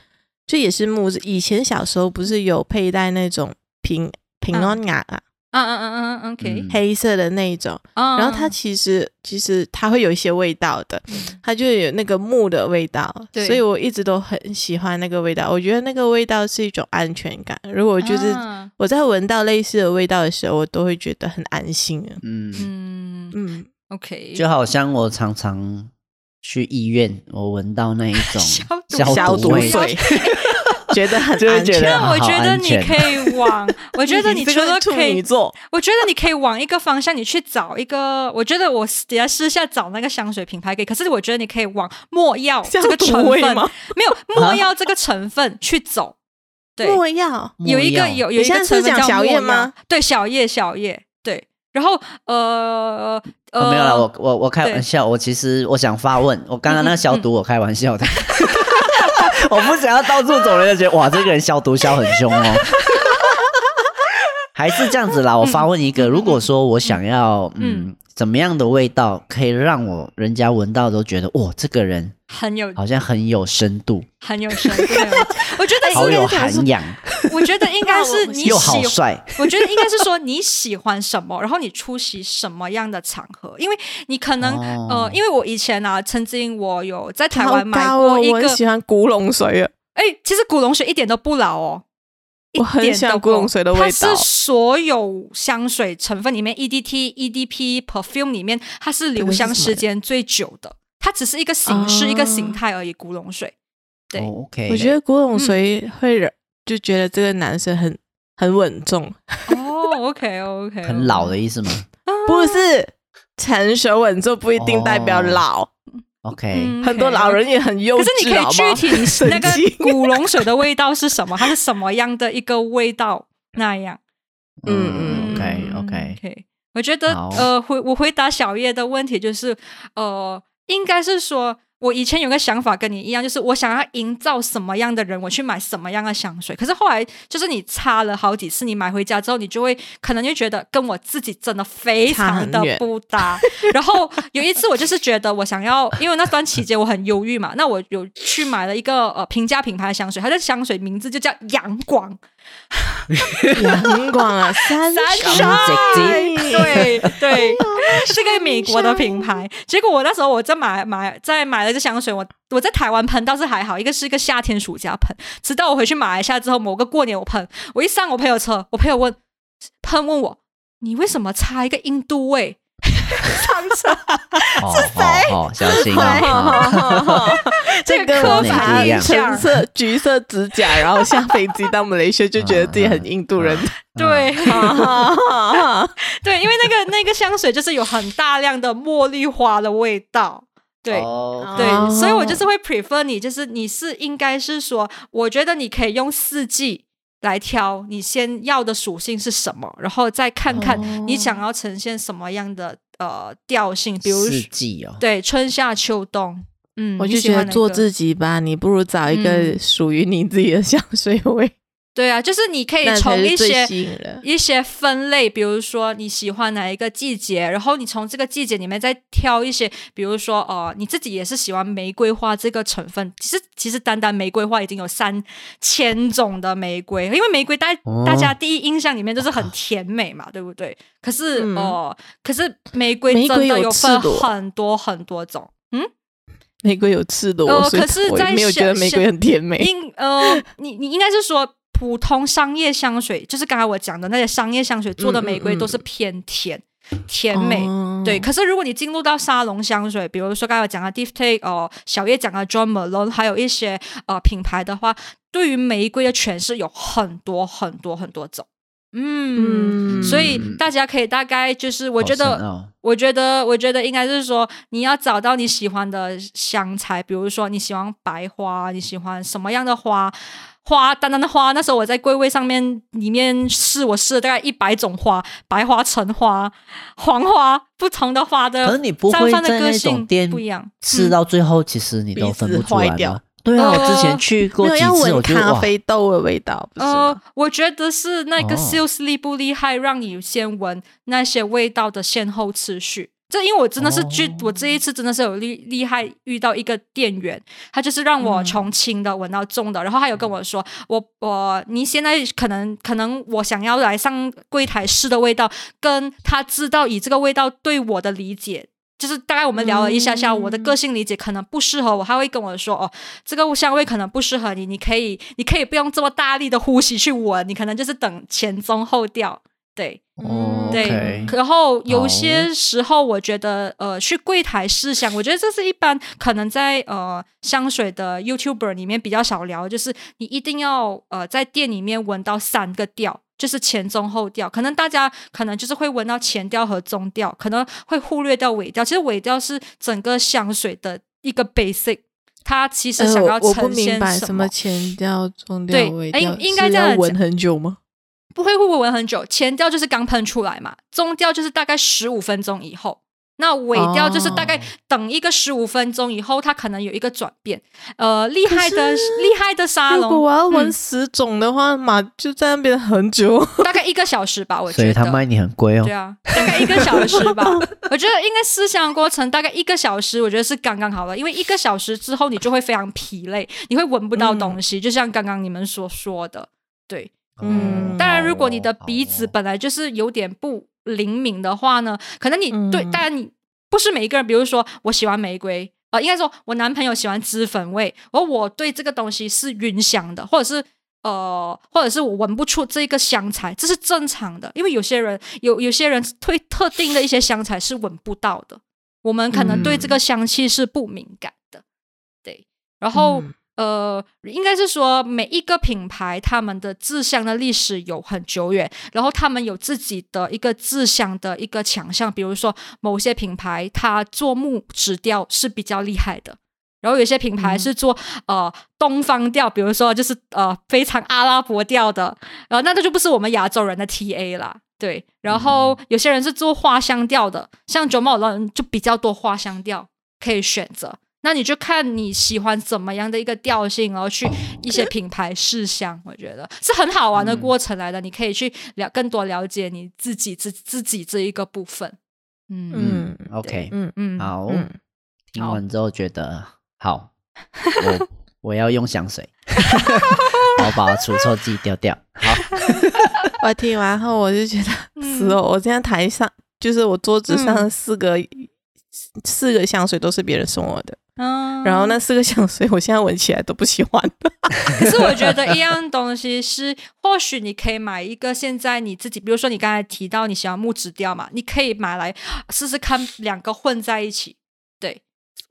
这也是木质，以前小时候不是有佩戴那种平平安雅啊。嗯嗯嗯嗯嗯，OK，黑色的那一种，然后它其实其实它会有一些味道的，它就有那个木的味道，所以我一直都很喜欢那个味道。我觉得那个味道是一种安全感。如果就是我在闻到类似的味道的时候，我都会觉得很安心。嗯。嗯嗯，OK，就好像我常常去医院，我闻到那一种 消毒水。觉得很安全，那我觉得你可以往，我觉得你除了可以做，我觉得你可以往一个方向，你去找一个。我觉得我等下私下找那个香水品牌可以，可是我觉得你可以往没药 这个成分，没有没药这个成分去走。对，没药有一个有有一个成分叫小叶吗？对，小叶小叶。对，然后呃呃，没有了，我我我开玩笑，我其实我想发问，我刚刚那个消毒我开玩笑的。我不想要到处走人，就觉得 哇，这个人消毒消很凶哦。还是这样子啦，我发问一个，如果说我想要，嗯，怎么样的味道可以让我人家闻到都觉得哇，这个人很有，好像很有深度，很有深度。我觉得好有涵养。我觉得应该是 你又好帅。我觉得应该是说你喜欢什么，然后你出席什么样的场合，因为你可能呃，因为我以前啊，曾经我有在台湾买过一个，我很喜欢古龙水啊。哎，其实古龙水一点都不老哦。一点都不浓，它是所有香水成分里面 EDT、EDP、perfume 里面，它是留香时间最久的。它只是一个形式、一个形态而已。古龙水，对，OK。我觉得古龙水会让就觉得这个男生很很稳重。哦，OK，OK，很老的意思吗？不是，成熟稳重不一定代表老。OK，很多老人也很幼稚。可是你可以具体 那个古龙水的味道是什么？它是什么样的一个味道？那样，嗯嗯，OK，OK，OK。我觉得呃，回我回答小叶的问题就是呃。应该是说，我以前有个想法跟你一样，就是我想要营造什么样的人，我去买什么样的香水。可是后来，就是你擦了好几次，你买回家之后，你就会可能就觉得跟我自己真的非常的不搭。然后有一次，我就是觉得我想要，因为那段期间我很忧郁嘛，那我有去买了一个呃平价品牌的香水，它的香水名字就叫阳光。阳光啊，三三对对，是个美国的品牌。结果我那时候我在买买在买了这香水，我我在台湾喷倒是还好，一个是一个夏天暑假喷。直到我回去马来西亚之后，某个过年我喷，我一上我朋友车，我朋友问喷问我，你为什么擦一个印度味？上车 是谁？小心啊！这个科凡橙色、橘色指甲，然后下飞机到马来西亚就觉得自己很印度人。对，对，因为那个那个香水就是有很大量的茉莉花的味道。对，对，所以我就是会 prefer 你，就是你是应该是说，我觉得你可以用四季来挑，你先要的属性是什么，然后再看看你想要呈现什么样的呃调性，比如四季哦，对，春夏秋冬。嗯，我就觉得做自己吧，你不如找一个属于你自己的香水味。对啊，就是你可以从一些一些分类，比如说你喜欢哪一个季节，然后你从这个季节里面再挑一些，比如说哦、呃，你自己也是喜欢玫瑰花这个成分。其实其实单单玫瑰花已经有三千种的玫瑰，因为玫瑰大大家第一印象里面就是很甜美嘛，哦、对不对？可是哦、呃，可是玫瑰真的有分很多很多种，嗯。玫瑰有刺的，呃，可是在没有觉得玫瑰很甜美。应呃，你你应该是说普通商业香水，就是刚才我讲的那些商业香水做的玫瑰都是偏甜、嗯嗯、甜美，哦、对。可是如果你进入到沙龙香水，比如说刚才我讲的 Diptyque 哦，小叶讲的 Jo Malone，还有一些呃品牌的话，对于玫瑰的诠释有很多很多很多种。嗯，所以大家可以大概就是，我觉得，哦、我觉得，我觉得应该是说，你要找到你喜欢的香材，比如说你喜欢白花，你喜欢什么样的花，花单单的花。那时候我在柜位上面里面试，我试了大概一百种花，白花、橙花、黄花，不同的花的，可是你不会在那种店不一样，试到最后其实你都分不出来掉。对啊，我之前去过几次，我觉咖啡豆的味道。呃，我觉得是那个 sales 厉不厉害，让你先闻那些味道的先后次序。这因为我真的是去，我这一次真的是有厉厉害遇到一个店员，他就是让我从轻的闻到重的，然后他有跟我说，我我你现在可能可能我想要来上柜台试的味道，跟他知道以这个味道对我的理解。就是大概我们聊了一下下，我的个性理解可能不适合我，他会跟我说哦，这个香味可能不适合你，你可以你可以不用这么大力的呼吸去闻，你可能就是等前中后调，对，哦、对。然后有些时候我觉得呃，去柜台试香，我觉得这是一般可能在呃香水的 YouTuber 里面比较少聊，就是你一定要呃在店里面闻到三个调。就是前中后调，可能大家可能就是会闻到前调和中调，可能会忽略掉尾调。其实尾调是整个香水的一个 basic，它其实想要呈现什么？呃、我不明白什么前调、中调、尾调。应该这样闻很久吗？不会，会不会闻很久？前调就是刚喷出来嘛，中调就是大概十五分钟以后。那尾调就是大概等一个十五分钟以后，它可能有一个转变。呃，厉害的厉害的沙龙，如果我要闻十种的话，嘛、嗯、就在那边很久，大概一个小时吧。我觉得，所以他卖你很贵哦。对啊，大概一个小时吧。我觉得应该思想过程大概一个小时，我觉得是刚刚好了。因为一个小时之后，你就会非常疲累，你会闻不到东西，嗯、就像刚刚你们所说的。对，嗯，当然，如果你的鼻子本来就是有点不。灵敏的话呢，可能你对，当然你不是每一个人。比如说，我喜欢玫瑰，呃，应该说我男朋友喜欢脂粉味，而我对这个东西是晕香的，或者是呃，或者是我闻不出这个香材，这是正常的，因为有些人有有些人对特定的一些香材是闻不到的，我们可能对这个香气是不敏感的，对，然后。嗯呃，应该是说每一个品牌他们的制香的历史有很久远，然后他们有自己的一个制香的一个强项，比如说某些品牌它做木质调是比较厉害的，然后有些品牌是做、嗯、呃东方调，比如说就是呃非常阿拉伯调的，呃那这就不是我们亚洲人的 TA 啦，对，然后有些人是做花香调的，像 Jo Malone 就比较多花香调可以选择。那你就看你喜欢怎么样的一个调性，然后去一些品牌试香，我觉得是很好玩的过程来的。嗯、你可以去了更多了解你自己自自己这一个部分。嗯嗯，OK，嗯嗯，好。嗯、听完之后觉得好，我我要用香水，我把除臭剂丢掉。好，我听完后我就觉得，是哦，我现在台上就是我桌子上四个、嗯、四个香水都是别人送我的。嗯，然后那四个香水，我现在闻起来都不喜欢。可是我觉得一样东西是，或许你可以买一个现在你自己，比如说你刚才提到你喜欢木质调嘛，你可以买来试试看，两个混在一起，对，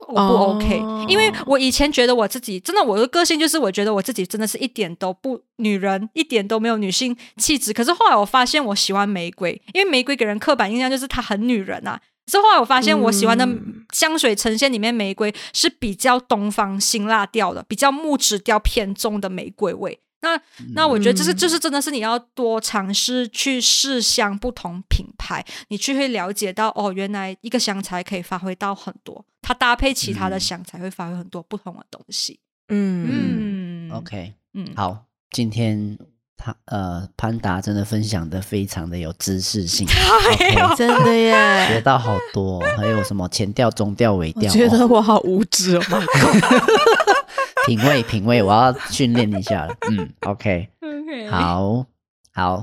我不 OK，哦，因为我以前觉得我自己真的，我的个性就是我觉得我自己真的是一点都不女人，一点都没有女性气质。可是后来我发现我喜欢玫瑰，因为玫瑰给人刻板印象就是她很女人啊。之后来我发现，我喜欢的香水呈现里面，玫瑰是比较东方辛辣调的，比较木质调偏重的玫瑰味。那那我觉得这是就是真的是你要多尝试去试香不同品牌，你去会了解到哦，原来一个香材可以发挥到很多，它搭配其他的香材会发挥很多不同的东西。嗯嗯，OK，嗯，好，今天。他呃，潘达真的分享的非常的有知识性，okay, 真的耶，学到好多，还有什么前调、中调、尾调，我觉得我好无知哦，品味品味，我要训练一下了。嗯，OK，, okay 好好，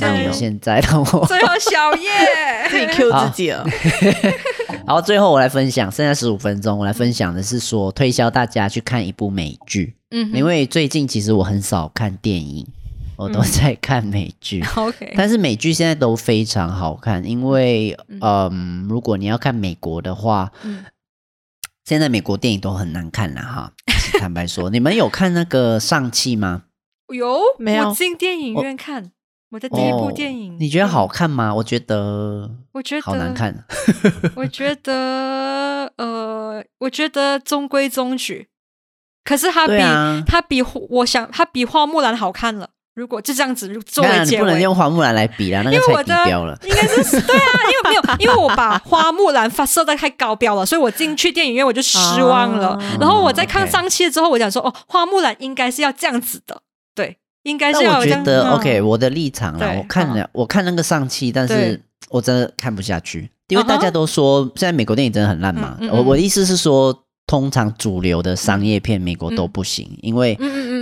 那我们现在让我最后小叶。自己 Q 自己了。好，最后我来分享，剩下十五分钟，我来分享的是说推销大家去看一部美剧。嗯，因为最近其实我很少看电影。我都在看美剧，嗯，OK，但是美剧现在都非常好看，因为嗯，嗯，如果你要看美国的话，嗯，现在美国电影都很难看了哈。坦白说，你们有看那个上汽吗？有，没有？我进电影院看我，我的第一部电影，哦，你觉得好看吗？我觉得，我觉得好难看。我觉得，呃，我觉得中规中矩，可是它比它，啊，比我想，它比花木兰好看了。如果就这样子作为结尾，不能用花木兰来比啦，那个太低标了。应该是对啊，因为没有，因为我把花木兰发射在太高标了，所以我进去电影院我就失望了。哦、然后我在看上期之后，我想说，哦，花木兰应该是要这样子的，对，应该是要这样子。我觉得、嗯、OK，我的立场啦，我看了，我看那个上期，但是我真的看不下去，因为大家都说现在美国电影真的很烂嘛。我、嗯、我的意思是说。通常主流的商业片，美国都不行，嗯、因为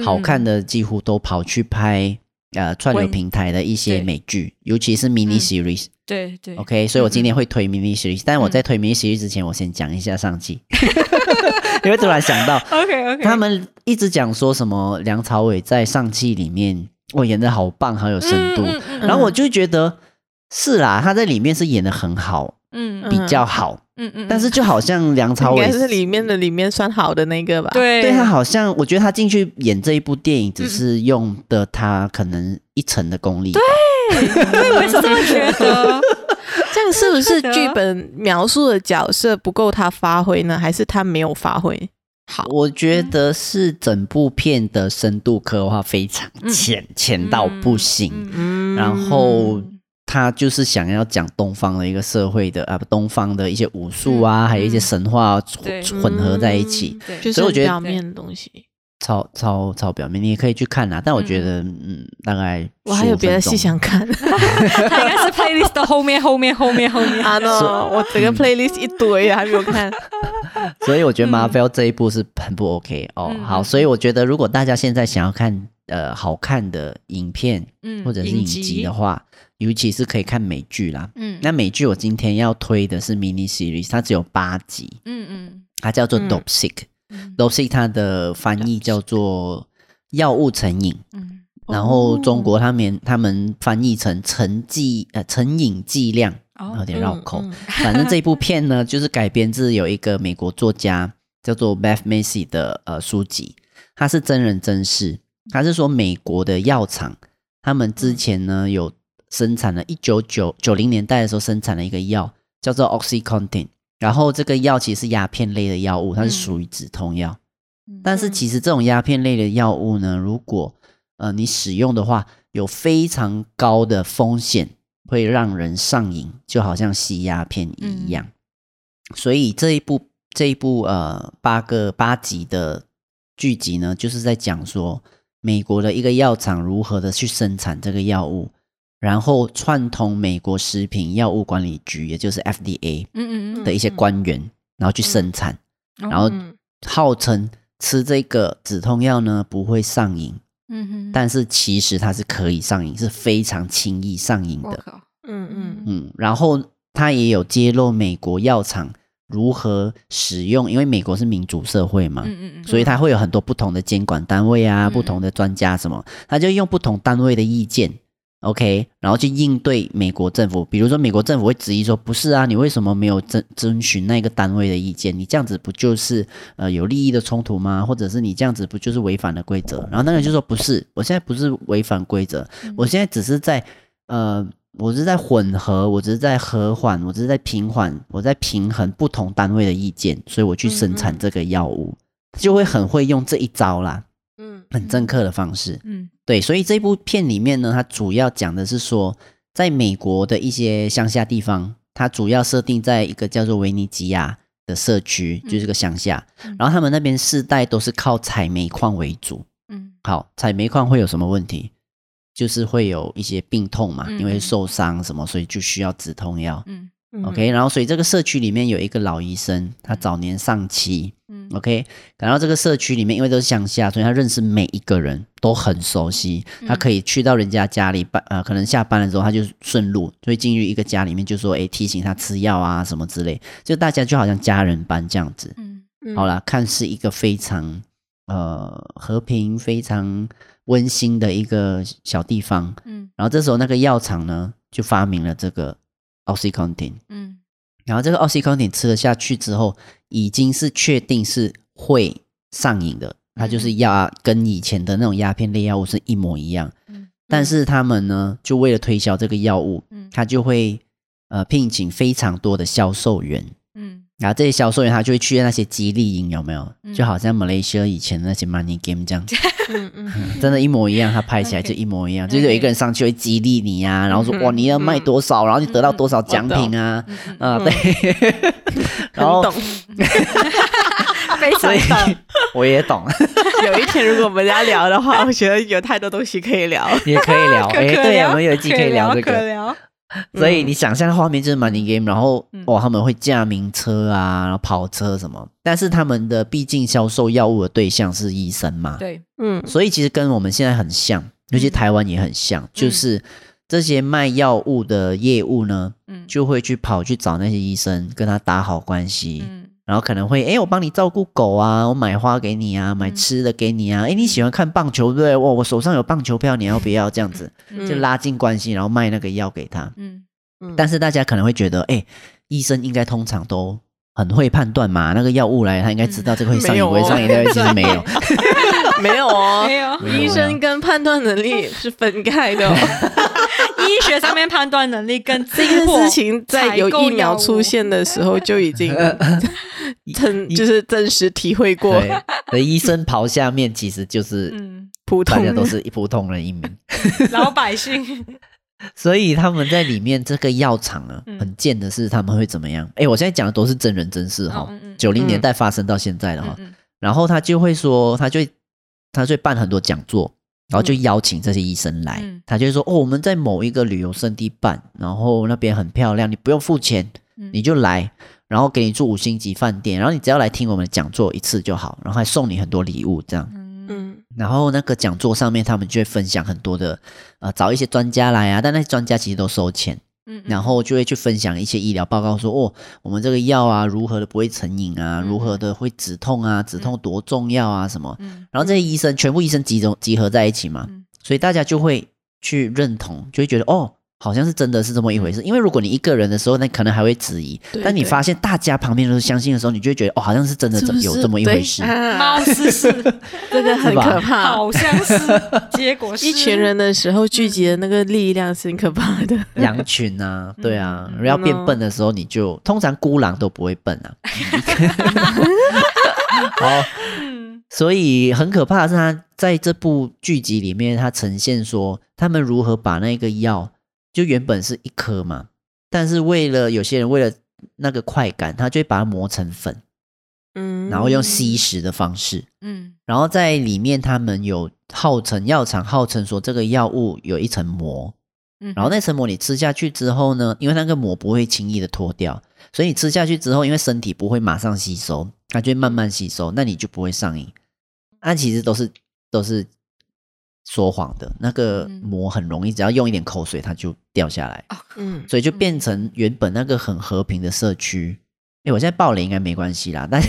好看的几乎都跑去拍呃串流平台的一些美剧，尤其是 mini series、嗯。对对。OK，所以我今天会推 mini series，、嗯、但我在推 mini series 之前，我先讲一下上季，你会突然想到，OK OK，他们一直讲说什么梁朝伟在上季里面，我演的好棒，好有深度，嗯嗯、然后我就觉得是啦，他在里面是演的很好。嗯，比较好，嗯嗯，但是就好像梁朝伟是里面的里面算好的那个吧？对，对他好像，我觉得他进去演这一部电影，只是用的他可能一成的功力。对，我也是这么觉得。这样是不是剧本描述的角色不够他发挥呢？还是他没有发挥好？我觉得是整部片的深度刻画非常浅，浅到不行。嗯，然后。他就是想要讲东方的一个社会的啊，东方的一些武术啊，嗯、还有一些神话混混合在一起，嗯、所以我觉得表面的东西。超超超表面，你也可以去看啊。但我觉得，嗯，嗯。大概我还有别的戏想看，他应该是 playlist 的后面后面后面后面。啊，no, 我整个 playlist 一堆还没有看，所以我觉得 Marvel 这一部是很不 OK 哦。嗯、好，所以我觉得如果大家现在想要看呃好看的影片，嗯，或者是影集。的话。尤其是可以看美剧啦，嗯，那美剧我今天要推的是 mini series，它只有八集，嗯嗯，它叫做 Dopesick，Dopesick 它的翻译叫做药物成瘾，嗯，然后中国他们他们翻译成成剂呃成瘾剂量，有点绕口。嗯嗯。反正这部片呢，就是改编自有一个美国作家叫做 Beth Macy 的呃书籍，它是真人真事。他是说美国的药厂，他们之前呢有生产了一九九九零年代的时候生产了一个药，叫做 OxyContin。然后这个药其实是鸦片类的药物，它是属于止痛药。嗯但是其实这种鸦片类的药物呢，如果呃你使用的话，有非常高的风险，会让人上瘾，就好像吸鸦片一样。所以这一部这一部呃八个八集的剧集呢，就是在讲说美国的一个药厂如何的去生产这个药物，然后串通美国食品药物管理局，也就是 FDA 嗯嗯的一些官员，然后去生产，然后嗯号称吃这个止痛药呢不会上瘾，嗯哼，但是其实它是可以上瘾，是非常轻易上瘾的。嗯嗯。嗯，然后他也有揭露美国药厂如何使用，因为美国是民主社会嘛，嗯嗯嗯，所以他会有很多不同的监管单位啊，嗯。不同的专家什么，他就用不同单位的意见，OK，然后去应对美国政府。比如说，美国政府会质疑说：“不是啊，你为什么没有征征询那个单位的意见？你这样子不就是呃有利益的冲突吗？或者是你这样子不就是违反了规则？”然后那个人就说：“不是，我现在不是违反规则，我现在只是在呃。”我是在混合，我只是在和缓，我只是在平缓，我在平衡不同单位的意见，所以我去生产这个药物，就会很会用这一招啦，嗯很政客的方式。嗯对，所以这部片里面呢，它主要讲的是说，在美国的一些乡下地方，它主要设定在一个叫做维尼吉亚的社区，就是个乡下，然后他们那边世代都是靠采煤矿为主。嗯好，采煤矿会有什么问题？就是会有一些病痛嘛，嗯因为受伤什么，所以就需要止痛药。嗯嗯 OK，然后所以这个社区里面有一个老医生，他早年丧妻。嗯 OK，然后这个社区里面因为都是乡下，所以他认识每一个人都很熟悉。他可以去到人家家里办，呃，可能下班的时候他就顺路就会进入一个家里面，就说，哎，提醒他吃药啊什么之类，就大家就好像家人般这样子。嗯好啦，看似一个非常呃和平、非常温馨的一个小地方。嗯然后这时候那个药厂呢，就发明了这个 OxyContin。嗯然后这个 OxyContin 吃了下去之后，已经是确定是会上瘾的，它就是药跟以前的那种鸦片类药物是一模一样。嗯但是他们呢，就为了推销这个药物，嗯他就会呃聘请非常多的销售员。嗯然后这些销售员他就会去那些激励营，有没有？嗯。就好像马来西亚以前的那些 money game 这样，嗯嗯真的，一模一样。他拍起来就一模一样，就是有一个人上去会激励你啊，然后说哇你要卖多少，然后你得到多少奖品啊，嗯啊对，然后所以 常懂，我也懂，有一天如果我们要聊的话，我觉得有太多东西可以聊。也可以聊。可哎，对，我们有一集可以聊这个。所以你想象的画面就是 money game，然后嗯。哇他们会驾名车啊，然后跑车什么，但是他们的毕竟销售药物的对象是医生嘛，对，嗯。所以其实跟我们现在很像，尤其台湾也很像，就是这些卖药物的业务呢，嗯。就会去跑去找那些医生，跟他打好关系，嗯然后可能会，哎，我帮你照顾狗啊，我买花给你啊，买吃的给你啊，哎，你喜欢看棒球对不对？哇，我手上有棒球票，你要不要？这样子嗯就拉近关系，然后卖那个药给他。嗯但是大家可能会觉得，哎，医生应该通常都很会判断嘛，那个药物来，他应该知道这个会上瘾，哦不会上瘾，对不对？其实没有。没有哦没，有医生跟判断能力是分开的学上面判断能力跟 这件事情在有疫苗出现的时候就已经 真 就是真实体会过。对，的医生袍下面其实就是嗯。普通。大家都是普通人一名，老百姓。所以他们在里面这个药厂啊，嗯。很贱的是他们会怎么样？哎，我现在讲的都是真人真事哈嗯嗯嗯，九零年代发生到现在的哈。嗯然后他就会说，他就他就办很多讲座，然后就邀请这些医生来，嗯。他就说哦，我们在某一个旅游胜地办，然后那边很漂亮，你不用付钱，嗯。你就来，然后给你住五星级饭店，然后你只要来听我们的讲座一次就好，然后还送你很多礼物这样。嗯。嗯。然后那个讲座上面，他们就会分享很多的，呃，找一些专家来啊，但那些专家其实都收钱，嗯，然后就会去分享一些医疗报告说，说哦，我们这个药啊，如何的不会成瘾啊，嗯、如何的会止痛啊，止痛多重要啊，什么。嗯，然后这些医生全部医生集中集合在一起嘛，嗯、所以大家就会去认同，就会觉得哦。好像是真的是这么一回事，因为如果你一个人的时候，那可能还会质疑。对对，但你发现大家旁边都是相信的时候，你就会觉得哦，好像是真的是是有这么一回事。貌似是，这个很可怕，好像是，结果是一群人的时候聚集的那个力量是很可怕的。羊群啊，对啊，嗯、要变笨的时候，你就通常孤狼都不会笨啊。好，所以很可怕的是，他在这部剧集里面，他呈现说他们如何把那个药。就原本是一颗嘛，但是为了有些人为了那个快感，他就会把它磨成粉，嗯，然后用吸食的方式，嗯，然后在里面他们有号称药厂号称说这个药物有一层膜，嗯，然后那层膜你吃下去之后呢，因为那个膜不会轻易的脱掉，所以你吃下去之后，因为身体不会马上吸收，它就会慢慢吸收，那你就不会上瘾。那其实都是都是。说谎的那个膜很容易，只要用一点口水，它就掉下来。嗯，所以就变成原本那个很和平的社区。哎，我现在爆雷应该没关系啦，但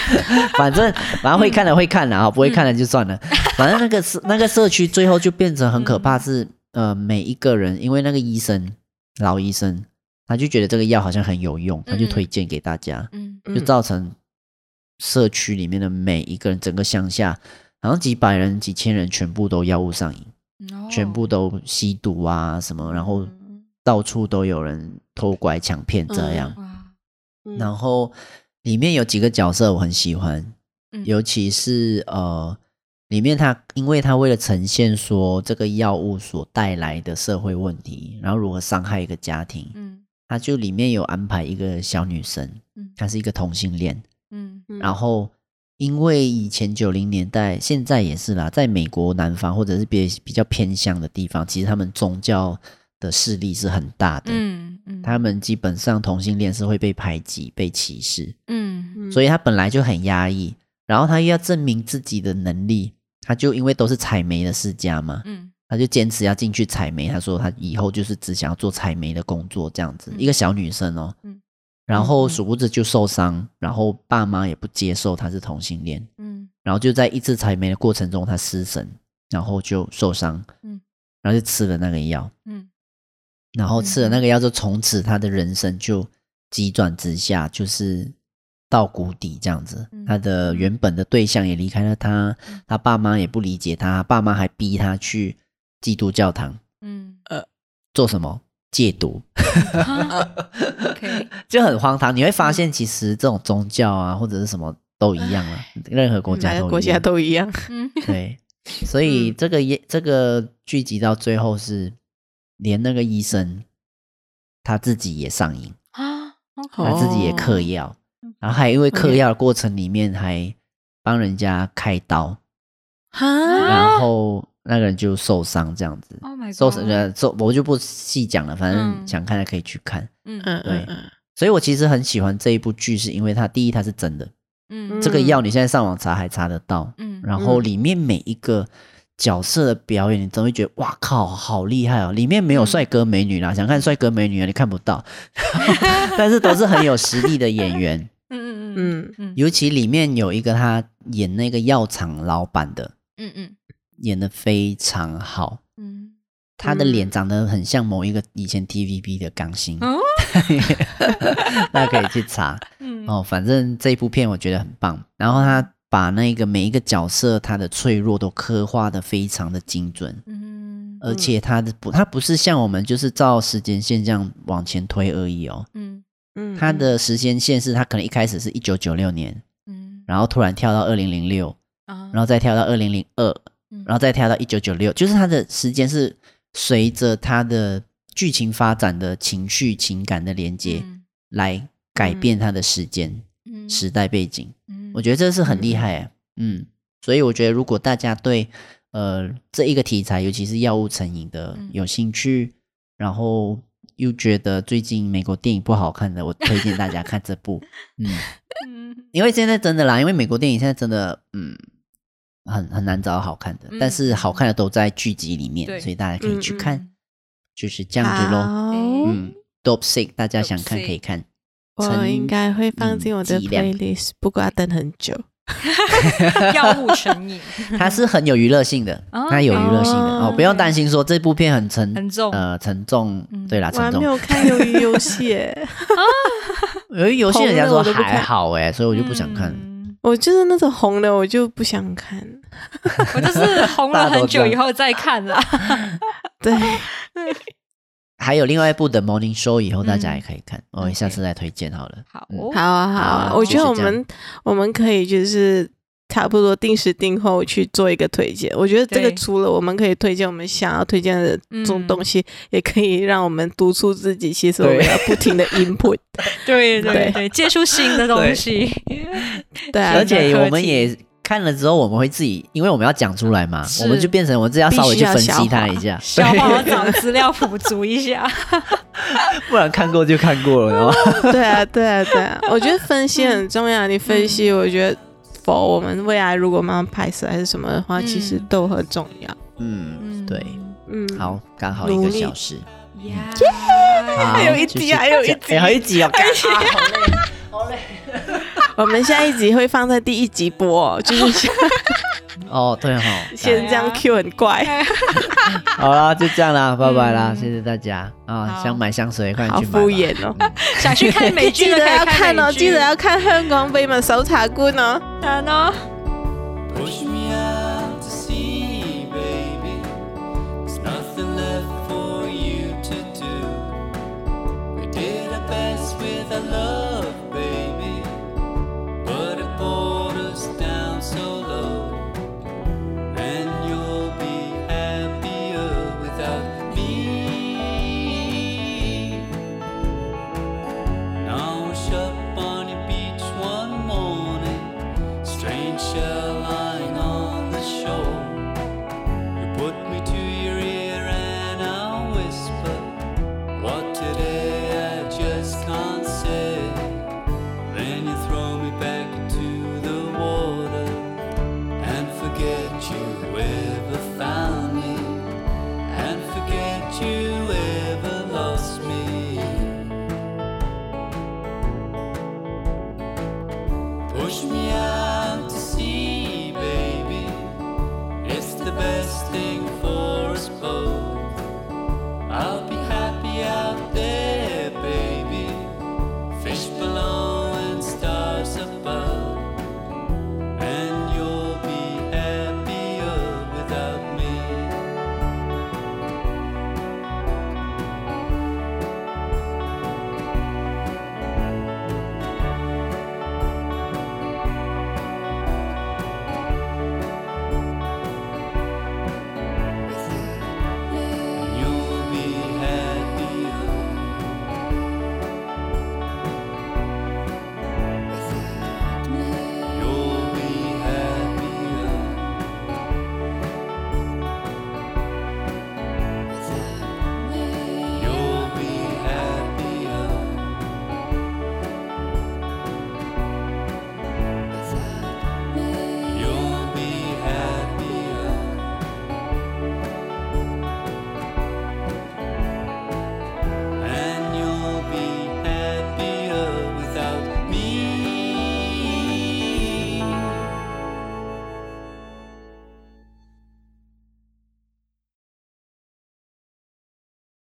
反正反正会看的会看啦，不会看的就算了。反正那个社 那个社区最后就变成很可怕，是呃每一个人，因为那个医生老医生，他就觉得这个药好像很有用，他就推荐给大家，嗯，就造成社区里面的每一个人，整个乡下。然后几百人、几千人全部都药物上瘾，oh. 全部都吸毒啊什么，然后到处都有人偷拐抢骗这样。嗯、然后里面有几个角色我很喜欢，嗯、尤其是呃，里面他因为他为了呈现说这个药物所带来的社会问题，然后如何伤害一个家庭，嗯，他就里面有安排一个小女生，嗯，她是一个同性恋，嗯，然后。因为以前九零年代，现在也是啦，在美国南方或者是比比较偏乡的地方，其实他们宗教的势力是很大的。嗯嗯，他们基本上同性恋是会被排挤、被歧视。嗯，所以他本来就很压抑，然后他又要证明自己的能力，他就因为都是采煤的世家嘛，嗯，他就坚持要进去采煤。他说他以后就是只想要做采煤的工作，这样子。一个小女生哦。嗯。然后殊不知就受伤，然后爸妈也不接受他是同性恋，嗯，然后就在一次采煤的过程中，他失神，然后就受伤，嗯，然后就吃了那个药，嗯，然后吃了那个药，就从此他的人生就急转直下，就是到谷底这样子。他的原本的对象也离开了他，他爸妈也不理解他，爸妈还逼他去基督教堂，嗯，呃，做什么？戒毒。就很荒唐。你会发现，其实这种宗教啊，或者是什么都一样啊，任何国家都国家都一样。对，所以这个也这个剧集到最后是连那个医生他自己也上瘾。啊，他自己也嗑药，然后还因为嗑药的过程里面还帮人家开刀，然后。那个人就受伤这样子，oh、my 受伤呃受我就不细讲了，反正想看的可以去看。嗯。嗯，对，所以我其实很喜欢这一部剧，是因为它第一它是真的，嗯，这个药你现在上网查还查得到，嗯，然后里面每一个角色的表演，你总会觉得哇靠，好厉害哦！里面没有帅哥美女啦，想看帅哥美女啊，你看不到，但是都是很有实力的演员，嗯嗯嗯。嗯，尤其里面有一个他演那个药厂老板的，嗯嗯。演的非常好，嗯，他的脸长得很像某一个以前 TVB 的港星，哦、大家可以去查，嗯，哦，反正这部片我觉得很棒，然后他把那个每一个角色他的脆弱都刻画的非常的精准，嗯，而且他的不，他不是像我们就是照时间线这样往前推而已哦，嗯。嗯，他的时间线是他可能一开始是一九九六年，嗯，然后突然跳到二零零六，然后再跳到二零零二。然后再跳到一九九六，就是他的时间是随着他的剧情发展的情绪情感的连接来改变他的时间、嗯、时代背景。嗯、我觉得这是很厉害啊，嗯，所以我觉得如果大家对呃这一个题材，尤其是药物成瘾的有兴趣，然后又觉得最近美国电影不好看的，我推荐大家看这部，嗯，因为现在真的啦，因为美国电影现在真的，嗯。很很难找到好看的，嗯、但是好看的都在剧集里面，所以大家可以去看，嗯、就是这样子喽。嗯，Dope Sick，大家想看可以看。我应该会放进我的 playlist，不过要等很久。药物成瘾，它是很有娱乐性的，它有娱乐性的哦，不用担心说这部片很沉很重，呃，沉重。对啦，沉重。我还没有看鱿鱼游戏耶，鱿鱼游戏人家说还好哎，所以我就不想看。我就是那种红的，我就不想看。我就是红了很久以后再看啦。对。还有另外一部的 Morning Show，以后大家也可以看，我下次再推荐好了。好，好啊，好啊，我觉得我们我们可以就是差不多定时定候去做一个推荐。我觉得这个除了我们可以推荐我们想要推荐的这种东西，也可以让我们督促自己，其实我们要不停 的 input，对对对，接触新的东西。对。啊，而且我们也。看了之后，我们会自己，因为我们要讲出来嘛，我们就变成我们自己要稍微去分析它一下，消化找资料辅助一下，不然看过就看过了，对啊，对啊，对啊，我觉得分析很重要。你分析，我觉得否我们未来如果慢慢拍摄还是什么的话，其实都很重要。嗯，对，嗯，好，刚好一个小时，耶，还有一集，还有一集，还有一集哦，好累，好累。我们下一集会放在第一集播，就是 哦，对哈，先这样 Q 很怪。好啦，就这样啦，拜拜啦，谢谢大家啊！想买香水快去买。好敷衍哦，想去看美剧记得要看哦，记得要看《香港绯闻搜查官》哦。看哦。